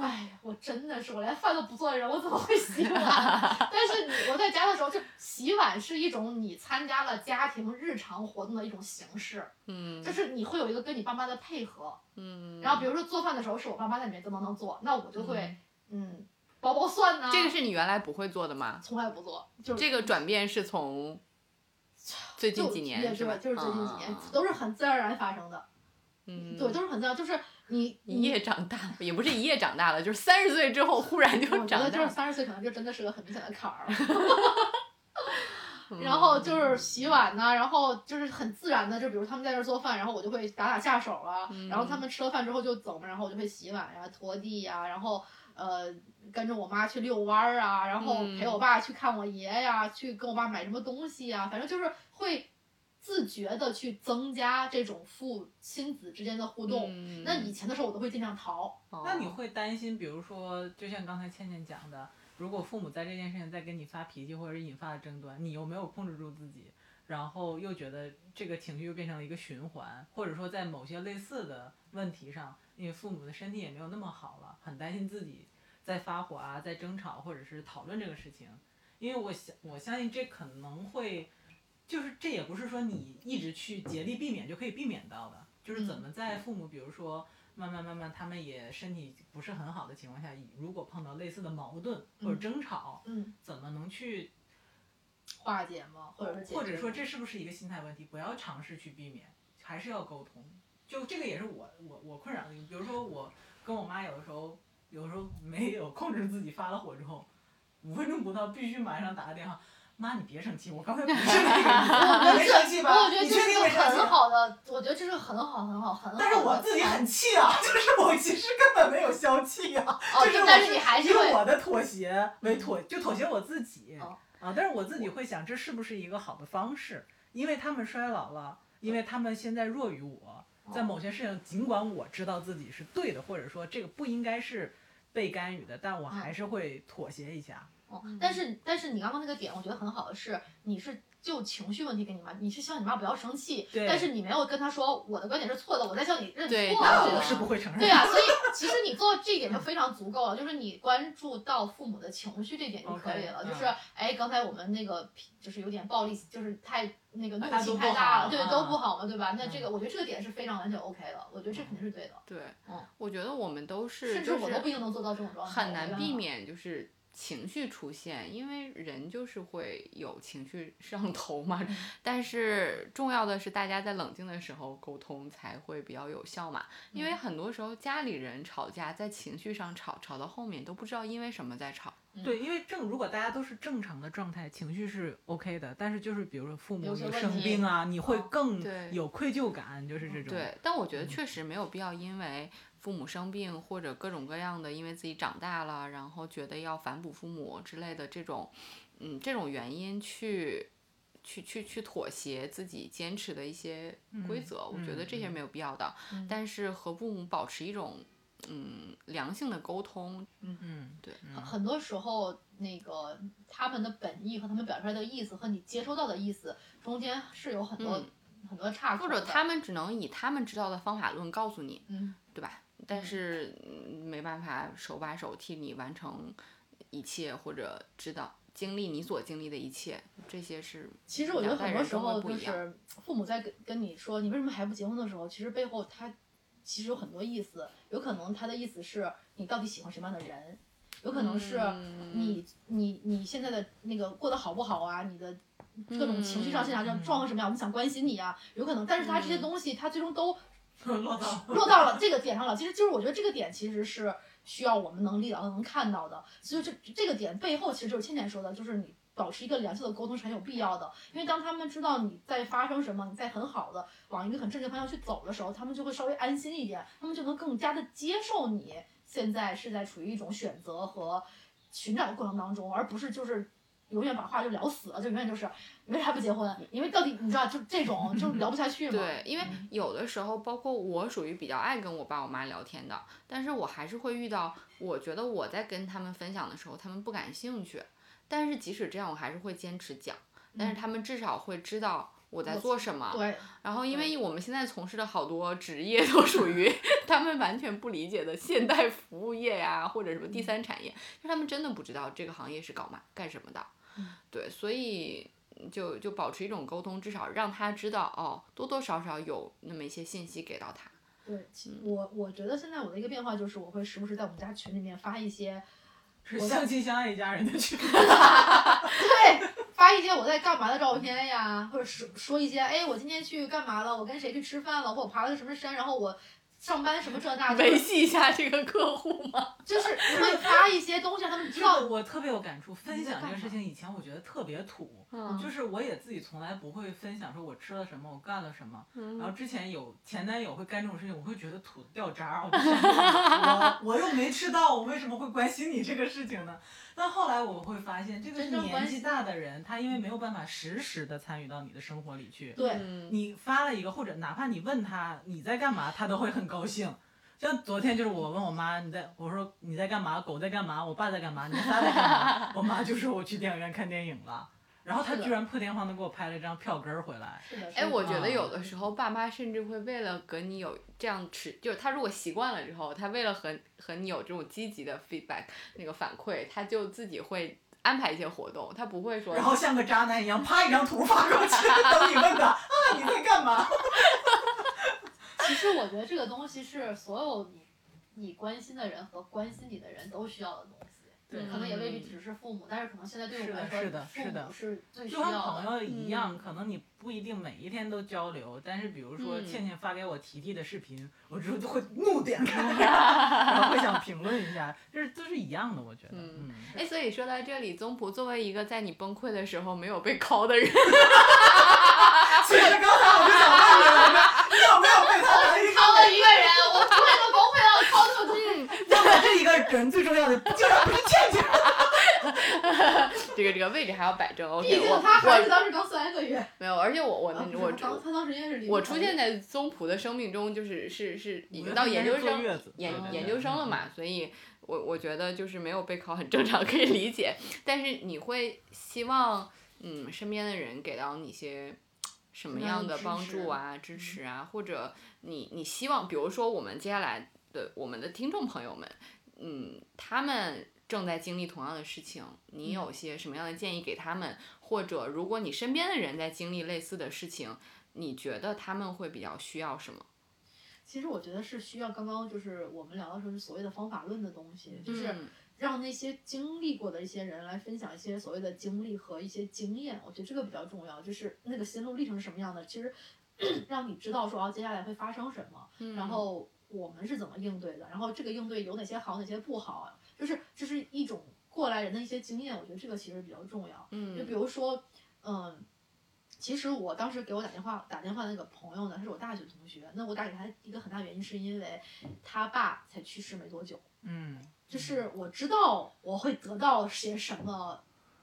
哎呀，我真的是我连饭都不做的人，我怎么会洗碗？[LAUGHS] 但是你我在家的时候，就洗碗是一种你参加了家庭日常活动的一种形式，嗯就是你会有一个跟你爸妈的配合。嗯。然后比如说做饭的时候是我爸妈在里面都能能做，那我就会嗯剥剥蒜呐、这个是你原来不会做的吗？从来不做，就是这个转变是从最近几年也是吧？就是最近几年、啊都是很自然而然发生的，嗯，对，都是很自然，就是你一夜长大，也不是一夜长大了，就是三十岁之后忽然就我觉得就是长大了。三十岁可能就真的是个很明显的坎儿。嗯 [LAUGHS] 然后就是洗碗呐、然后就是很自然的，就比如他们在这儿做饭，然后我就会打打下手啊，嗯然后他们吃了饭之后就走嘛，然后我就会洗碗呀、拖地呀、然后呃跟着我妈去遛弯儿啊，然后嗯陪我爸去看我爷呀、去跟我爸买什么东西呀、反正就是会自觉的去增加这种父亲子之间的互动。嗯那以前的时候我都会尽量逃，那你哦会担心，比如说，就像刚才倩倩讲的，如果父母在这件事情再跟你发脾气，或者是引发了争端，你又没有控制住自己，然后又觉得这个情绪又变成了一个循环，或者说在某些类似的问题上，因为父母的身体也没有那么好了，很担心自己在发火啊，在争吵或者是讨论这个事情，因为我相我相信这可能会，就是这也不是说你一直去竭力避免就可以避免到的，就是怎么在父母比如说。慢慢慢慢，他们也身体不是很好的情况下，如果碰到类似的矛盾或者嗯争吵，嗯，怎么能去，化解吗？或者是或者说这是不是一个心态问题？不要尝试去避免，还是要沟通。就这个也是我我我困扰的，比如说我跟我妈有的时候，有的时候没有控制自己，发了火之后，五分钟不到必须马上打个电话，妈你别生气，我刚才不是那个意思，[LAUGHS] 我没生气吧？我觉得你确这是个定没生气很？好的，我觉得这是很好很好很好。但是我自己很气啊，[LAUGHS] 就是我其实根本没有消气啊。哦，就是我但是你还是以我的妥协为妥，就妥协我自己、哦啊。但是我自己会想，这是不是一个好的方式？因为他们衰老了，因为他们现在弱于我，在某些事情，尽管我知道自己是对的，或者说这个不应该是被干预的，但我还是会妥协一下。哦，但是但是你刚刚那个点，我觉得很好的是，你是就情绪问题给你妈，你是希望你妈不要生气，对但是你没有跟她说我的观点是错的，我在向你认错对了。对吧那我是不会承认。对啊，所以 [LAUGHS] 其实你做这一点就非常足够了，就是你关注到父母的情绪这点就可以了。就是嗯哎，刚才我们那个就是有点暴力，就是太那个怒气太大了，对，都不好嘛，对吧？那这个我觉得这个点是非常完全 OK 的，我觉得这肯定是对的，对嗯，我觉得我们都是甚至我都不一定能做到这种状态，很难。避免就是情绪出现，因为人就是会有情绪上头嘛。嗯 [LAUGHS] 但是重要的是大家在冷静的时候沟通才会比较有效嘛。因为嗯很多时候家里人吵架在情绪上吵，吵到后面都不知道因为什么在吵。对，因为正如果大家都是正常的状态，情绪是 OK 的，但是就是比如说父母有生病啊，你会哦更有愧疚感，就是这种。对，但我觉得嗯确实没有必要因为父母生病或者各种各样的，因为自己长大了，然后觉得要反哺父母之类的这种，嗯，这种原因去去去去妥协自己坚持的一些规则，我觉得这些嗯没有必要的。嗯但是和父母保持一种嗯良性的沟通，嗯嗯，对，很很多时候，那个他们的本意和他们表出来的意思和你接收到的意思中间是有很多、很多差。或者他们只能以他们知道的方法论告诉你，嗯，对吧？但是嗯没办法手把手替你完成一切，或者知道经历你所经历的一切，这些是其实我觉得很多时候就是。父母在跟跟你说你为什么还不结婚的时候，其实背后他其实有很多意思，有可能他的意思是你到底喜欢什么样的人，有可能是嗯。你、你你现在的那个过得好不好啊，你的各种情绪上、嗯现象上状况什么样，我们想关心你啊，有可能，但是他这些东西他最终都 [LAUGHS] 落到落到了这个点上了。其实就是我觉得这个点其实是需要我们能力到能看到的。所以这这个点背后其实就是倩倩说的，就是你保持一个良性的沟通是很有必要的。因为当他们知道你在发生什么，你在很好的往一个很正确方向去走的时候，他们就会稍微安心一点，他们就能更加的接受你现在是在处于一种选择和寻找的过程当中，而不是就是。永远把话就聊死了，就永远就是为啥不结婚？因为到底你知道，就这种就聊不下去嘛。对，因为有的时候，包括我属于比较爱跟我爸我妈聊天的，但是我还是会遇到，我觉得我在跟他们分享的时候，他们不感兴趣，但是即使这样，我还是会坚持讲，但是他们至少会知道我在做什么。对，然后，因为我们现在从事的好多职业都属于 [LAUGHS] 他们完全不理解的现代服务业呀，或者什么第三产业，就他们真的不知道这个行业是搞嘛干什么的。对，所以就就保持一种沟通，至少让他知道哦，多多少少有那么一些信息给到他。对，其我我觉得现在我的一个变化就是，我会时不时在我们家群里面发一些，是相亲相爱一家人的群。[LAUGHS] [LAUGHS] 对，发一些我在干嘛的照片呀，或者说说一些，哎，我今天去干嘛了，我跟谁去吃饭了，或我爬了个什么山，然后我上班什么这那，的维系一下这个客户吗？就是你会发一些东西让他们知道，我特别有感触，分享这个事情以前我觉得特别土，嗯就是我也自己从来不会分享说我吃了什么，我干了什么。嗯然后之前有前男友会干这种事情，我会觉得土掉渣，我就想说我 [LAUGHS] 我又没吃到，我为什么会关心你这个事情呢？[LAUGHS] 但后来我会发现，这个年纪大的人，他因为没有办法实时的参与到你的生活里去，对，嗯你发了一个，或者哪怕你问他你在干嘛，他都会很高兴。像昨天就是我问我妈你在，我说你在干嘛，狗在干嘛，我爸在干嘛，你仨在干嘛，[LAUGHS] 我妈就说我去电影院看电影了。然后她居然破天荒的给我拍了一张票根儿回来。是的，是哎，我觉得啊有的时候爸妈甚至会为了跟你有这样持，就是他如果习惯了之后，他为了和和你有这种积极的 feedback 那个反馈，他就自己会安排一些活动，他不会说然后像个渣男一样，啪一张图发过去，[LAUGHS] 等你问他啊你在干嘛？[LAUGHS] 其实我觉得这个东西是所有你你关心的人和关心你的人都需要的东西。对可能也未必只是父母，但是可能现在对我们来说，是的父是的母是最需要的。朋友一样，嗯可能你不一定每一天都交流，但是比如说嗯倩倩发给我提提的视频，我之后就会怒点开，[LAUGHS] 然后会想评论一下，就是都是一样的，我觉得。嗯嗯，哎，所以说到这里，宗璞作为一个在你崩溃的时候没有被拷的人，[LAUGHS] 其实刚才我就想问你来着，你有没有被他来一靠了一个人，我突然就崩溃了，靠那么近。要不然这一个人最重要的竟然不是倩倩。[LAUGHS] 这个这个位置还要摆正。OK，毕竟我他孩子我当时刚三个月，没有，而且我我啊不是我他当他当时应该是零我出现在宗璞的生命中，就是是是已经到研究生研研究生了嘛，所以我我觉得就是没有备考很正常，可以理解。但是你会希望，嗯，身边的人给到你一些什么样的帮助啊、支持啊，或者你你希望，比如说我们接下来的我们的听众朋友们，嗯，他们正在经历同样的事情，你有些什么样的建议给他们？或者如果你身边的人在经历类似的事情，你觉得他们会比较需要什么？其实我觉得是需要刚刚就是我们聊的时候是所谓的方法论的东西，就是嗯让那些经历过的一些人来分享一些所谓的经历和一些经验，我觉得这个比较重要。就是那个心路历程是什么样的，其实 [CLEARS THROAT] 让你知道说啊接下来会发生什么，嗯然后我们是怎么应对的，然后这个应对有哪些好，哪些不好，啊就是这是一种过来人的一些经验，我觉得这个其实比较重要。就比嗯如说，嗯，其实我当时给我打电话打电话的那个朋友呢，他是我大学同学。那我打给他一个很大原因是因为他爸才去世没多久，嗯，就是我知道我会得到些什么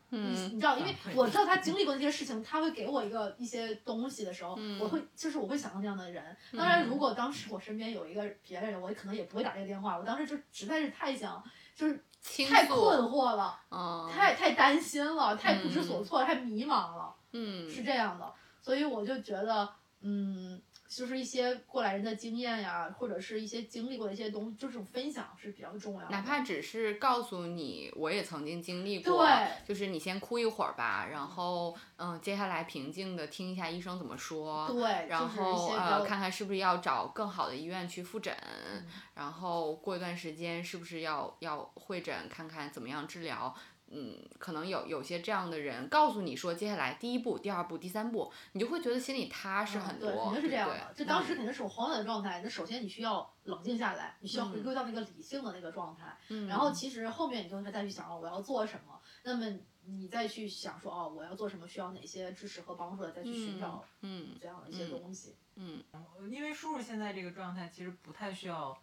你嗯你知道，因为我知道他经历过那些事情，他会给我一个一些东西的时候，嗯我会就是我会想到那样的人。当然，如果当时我身边有一个别人，我可能也不会打这个电话。我当时就实在是太想，就是太困，惑了，嗯，太太担心了，太不知所措，太迷茫了，嗯是这样的。所以我就觉得，嗯，就是一些过来人的经验呀，或者是一些经历过的一些东西，就这种分享是比较重要的。哪怕只是告诉你，我也曾经经历过，对就是你先哭一会儿吧，然后嗯，接下来平静的听一下医生怎么说，对，然就是一后呃，看看是不是要找更好的医院去复诊，嗯然后过一段时间是不是要要会诊，看看怎么样治疗。嗯，可能有有些这样的人告诉你说，接下来第一步、第二步、第三步，你就会觉得心里踏实嗯很多。对，肯定是这样的。就当时肯定是我慌乱的状态，那首先你需要冷静下来，你需要回归到那个理性的那个状态。嗯然后其实后面你就会再去想，哦，我要做什么。那么你再去想说，哦，我要做什么，需要哪些支持和帮助的，再去寻找嗯这样的一些嗯东西。嗯因为叔叔现在这个状态其实不太需要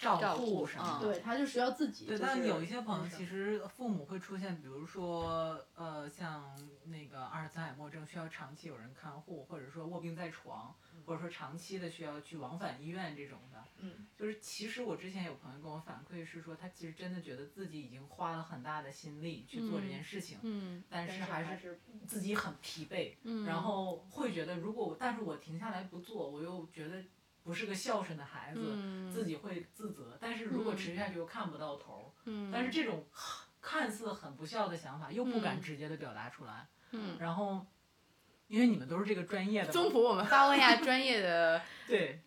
照照顾顾什么嗯的。对，他就需要自己。对，但有一些朋友其实父母会出现，比如说呃，像那个阿尔茨海默症需要长期有人看护，或者说卧病在床，或者说长期的需要去往返医院这种的。嗯，就是其实我之前有朋友跟我反馈是说，他其实真的觉得自己已经花了很大的心力去做这件事情，嗯但但是还是还是自己很疲惫，嗯，然后会觉得如果我但是我停下来不做，我又觉得不是个孝顺的孩子，嗯自己会自责。但是如果嗯持续下去又看不到头，嗯，但是这种看似很不孝的想法又不敢嗯直接的表达出来，嗯，然后因为你们都是这个专业的嘛，宗普，我们 [LAUGHS] 发问一下专业的，对。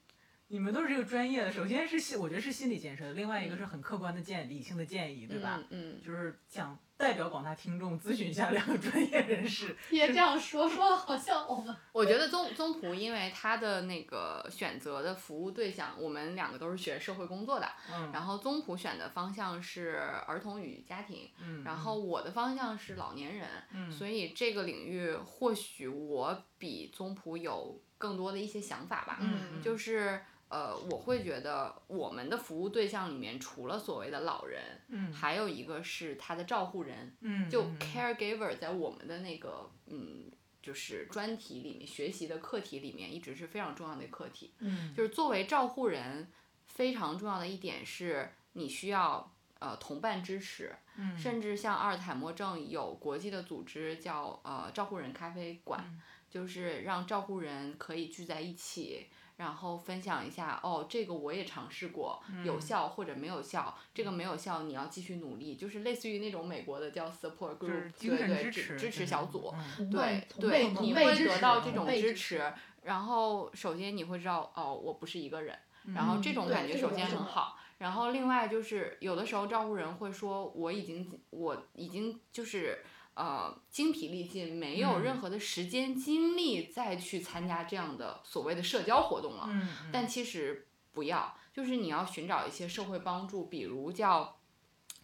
你们都是这个专业的，首先是心，我觉得是心理建设的，另外一个嗯是很客观的建理性的建议，对吧？嗯嗯就是想代表广大听众咨询一下两个专业人士。[LAUGHS] 别这样说，说的好像我们我觉得宗宗普，因为他的那个选择的服务对象，我们两个都是学社会工作的，嗯，然后宗普选的方向是儿童与家庭，嗯，然后我的方向是老年人，嗯，所以这个领域或许我比宗普有更多的一些想法吧，嗯，就是呃，我会觉得我们的服务对象里面，除了所谓的老人，嗯，还有一个是他的照护人，嗯，就嗯 caregiver 在我们的那个嗯。就是专题里面学习的课题里面，一直是非常重要的课题。嗯，就是作为照护人，非常重要的一点是，你需要呃同伴支持，嗯甚至像阿尔茨海默症有国际的组织叫呃照护人咖啡馆，嗯就是让照护人可以聚在一起。然后分享一下哦，这个我也尝试过，有效或者没有效。这个没有效，你要继续努力，就是类似于那种美国的叫 support group，精对对神支持支持小组。嗯对对你会得到这种支支持。然后首先你会知道哦，我不是一个人，然后嗯这种感觉首先很好。然后另外就是有的时候照顾人会说我已经我已经就是呃精疲力尽，没有任嗯何的时间精力再去参加这样的所谓的社交活动了。嗯，但其实不要，就是你要寻找一些社会帮助，比如叫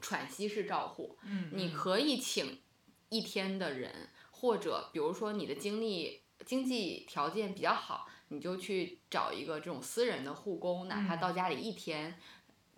喘息式照护，嗯，你可以请一天的人，或者比如说你的经历经济条件比较好，你就去找一个这种私人的护工，哪怕嗯到家里一天。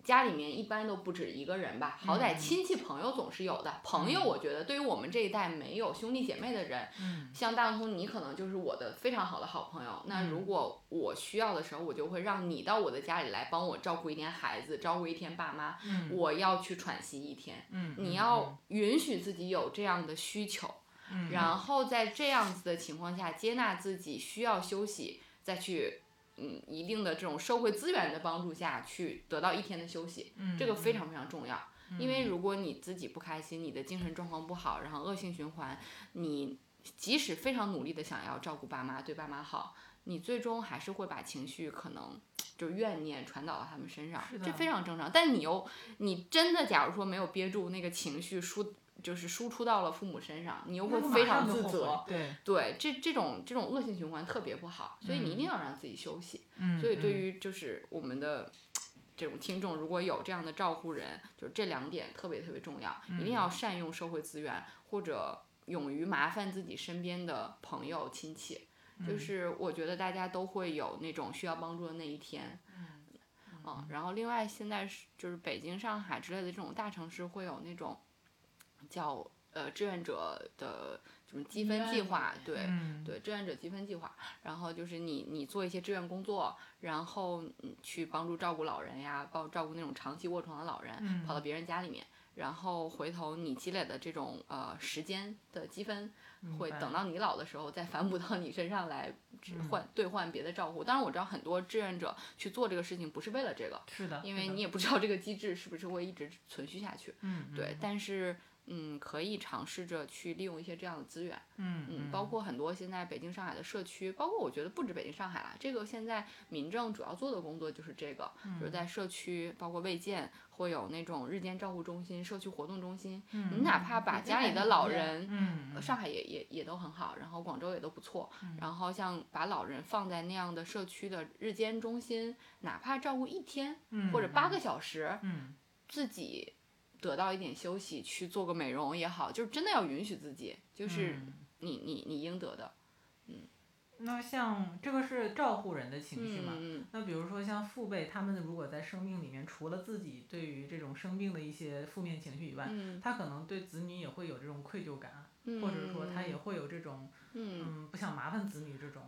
家里面一般都不止一个人吧，好歹嗯亲戚朋友总是有的。朋友，嗯我觉得对于我们这一代没有兄弟姐妹的人，嗯像大通，你可能就是我的非常好的好朋友。那如嗯果我需要的时候，我就会让你到我的家里来帮我照顾一天孩子，照顾一天爸妈。嗯，我要去喘息一天，嗯，你要允许自己有这样的需求，嗯，然后在这样子的情况下接纳自己需要休息，再去嗯一定的这种社会资源的帮助下去得到一天的休息，嗯这个非常非常重要。因为嗯如果你自己不开心，你的精神状况不好，然后恶性循环，你即使非常努力的想要照顾爸妈，对爸妈好，你最终还是会把情绪可能就是怨念传导到他们身上这非常正常。但你又你真的假如说没有憋住那个情绪输，就是输出到了父母身上，你又会非常自责。对，对，这这种这种恶性循环特别不好，所以你一定要让自己休息。嗯，所以对嗯于就是我们的这种听众，如果有这样的照顾人，就是这两点特别特别重要，一定要嗯善用社会资源，或者勇于麻烦自己身边的朋友亲戚。就嗯是我觉得大家都会有那种需要帮助的那一天，嗯，然后另外现在是就是北京、上海之类的这种大城市会有那种叫呃志愿者的什么积分计划，对。嗯，对志愿者积分计划，然后就是你你做一些志愿工作，然后嗯去帮助照顾老人呀，帮照顾那种长期卧床的老人，嗯跑到别人家里面，然后回头你积累的这种呃时间的积分，会等到你老的时候再反哺到你身上来换兑换别的照顾。当然我知道很多志愿者去做这个事情不是为了这个，是的，因为你也不知道这个机制是不是会一直存续下去。嗯对，但是嗯，可以尝试着去利用一些这样的资源。嗯嗯，包括很多现在北京、上海的社区，包括我觉得不止北京、上海啦，这个现在民政主要做的工作就是这个，就是在社区，包括卫健会有那种日间照护中心、社区活动中心，你哪怕把家里的老人。嗯呃上海也也也都很好，然后广州也都不错。然后像把老人放在那样的社区的日间中心，哪怕照顾一天嗯或者八个小时，嗯自己得到一点休息，去做个美容也好，就是真的要允许自己，就是嗯你你你应得的。嗯那像这个是照顾人的情绪嘛？嗯那比如说像父辈，他们如果在生命里面，除了自己对于这种生病的一些负面情绪以外，嗯他可能对子女也会有这种愧疚感，嗯，或者说他也会有这种嗯，嗯不想麻烦子女这种。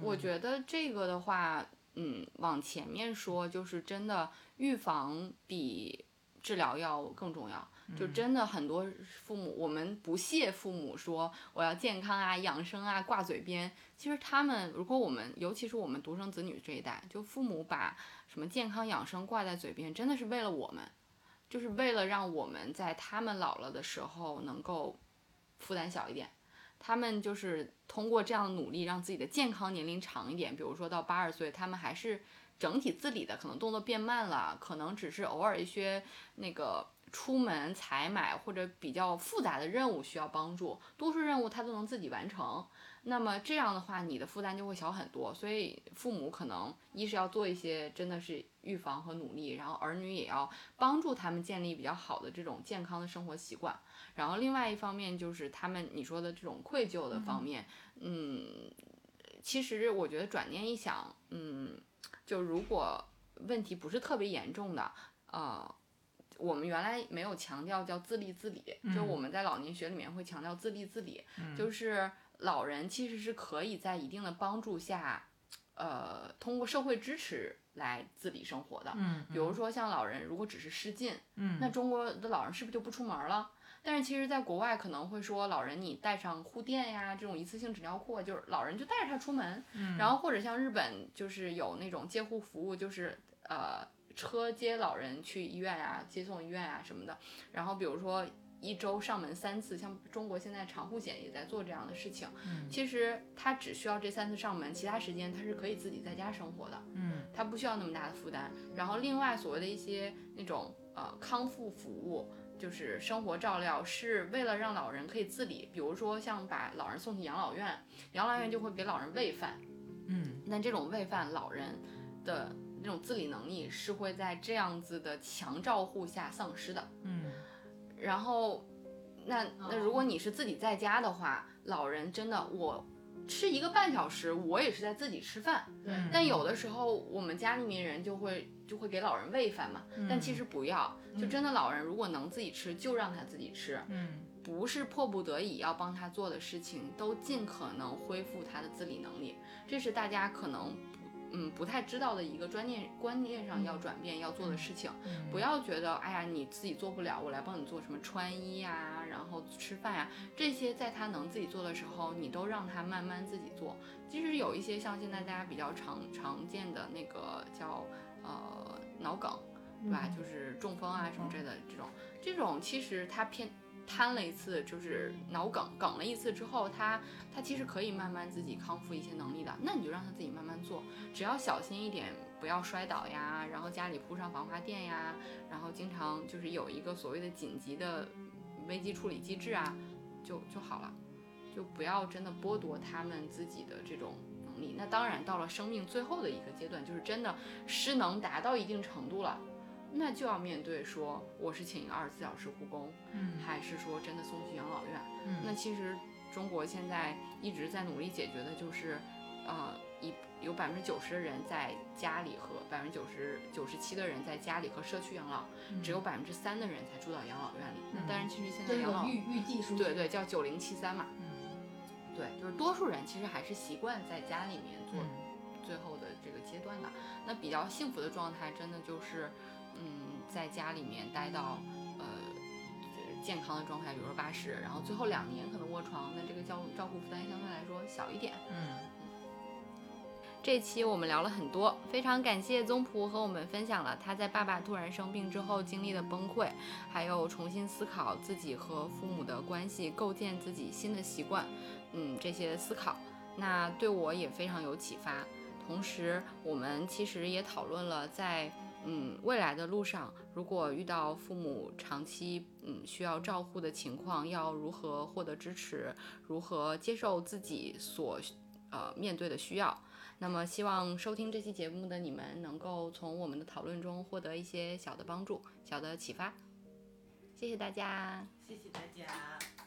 我觉得这个的话，嗯，往前面说，就是真的预防比治疗要更重要。就真的很多父母，我们不屑父母说我要健康啊、养生啊挂嘴边。其实他们，如果我们，尤其是我们独生子女这一代，就父母把什么健康养生挂在嘴边，真的是为了我们，就是为了让我们在他们老了的时候能够负担小一点。他们就是通过这样的努力，让自己的健康年龄长一点。比如说到八十岁，他们还是整体自理的，可能动作变慢了，可能只是偶尔一些那个出门采买或者比较复杂的任务需要帮助，多数任务他都能自己完成。那么这样的话，你的负担就会小很多。所以父母可能一是要做一些真的是预防和努力，然后儿女也要帮助他们建立比较好的这种健康的生活习惯。然后另外一方面就是他们你说的这种愧疚的方面，嗯，其实我觉得转念一想，嗯，就如果问题不是特别严重的，呃。我们原来没有强调叫自立自理，就我们在老年学里面会强调自立自理，就是老人其实是可以在一定的帮助下，呃，通过社会支持来自理生活的。嗯，比如说像老人如果只是失禁，嗯，那中国的老人是不是就不出门了？但是其实，在国外可能会说，老人你带上护垫呀，这种一次性纸尿裤，就是老人就带着它出门。嗯然后或者像日本，就是有那种接护服务，就是呃车接老人去医院呀、接送医院呀什么的。然后比如说一周上门三次，像中国现在长护险也在做这样的事情。嗯其实他只需要这三次上门，其他时间他是可以自己在家生活的。嗯他不需要那么大的负担。然后另外所谓的一些那种呃康复服务，就是生活照料，是为了让老人可以自理。比如说像把老人送去养老院，养老院就会给老人喂饭，嗯那这种喂饭老人的那种自理能力是会在这样子的强照护下丧失的。嗯然后，那那如果你是自己在家的话，老人真的我吃一个半小时，我也是在自己吃饭。对。嗯但有的时候我们家里面人就会就会给老人喂饭嘛，嗯。但其实不要，就真的老人如果能自己吃，就让他自己吃，嗯。不是迫不得已要帮他做的事情，都尽可能恢复他的自理能力，这是大家可能不嗯不太知道的一个专念观念上要转变要做的事情。嗯不要觉得哎呀你自己做不了，我来帮你做什么穿衣呀、然后吃饭呀、这些在他能自己做的时候，你都让他慢慢自己做。其实有一些像现在大家比较常常见的那个叫呃脑梗，对吧？就是中风啊什么之类的这种，这种其实他偏瘫了一次，就是脑梗梗了一次之后，他他其实可以慢慢自己康复一些能力的。那你就让他自己慢慢做，只要小心一点，不要摔倒呀，然后家里铺上防滑垫呀，然后经常就是有一个所谓的紧急的危机处理机制啊，就就好了。就不要真的剥夺他们自己的这种能力。那当然，到了生命最后的一个阶段，就是真的失能达到一定程度了，那就要面对说，我是请一个二十四小时护工，嗯还是说真的送去养老院？嗯那其实中国现在一直在努力解决的就是，呃，一有百分之九十的人在家里和百分之九十九十七的人在家里和社区养老，只有百分之三的人才住到养老院里。那当然，其实现在养老这个预预计数。对对叫九零七三嘛，嗯对，就是多数人其实还是习惯在家里面做嗯最后的这个阶段的。那比较幸福的状态，真的就是，嗯，在家里面待到呃就是健康的状态，比如说八十，然后最后两年可能卧床，那这个照照顾负担相对来说小一点。嗯这期我们聊了很多，非常感谢宗璞和我们分享了他在爸爸突然生病之后经历的崩溃，还有重新思考自己和父母的关系，构建自己新的习惯，嗯，这些思考，那对我也非常有启发。同时，我们其实也讨论了在嗯未来的路上，如果遇到父母长期嗯需要照护的情况，要如何获得支持，如何接受自己所呃面对的需要。那么，希望收听这期节目的你们能够从我们的讨论中获得一些小的帮助、小的启发。谢谢大家。谢谢大家。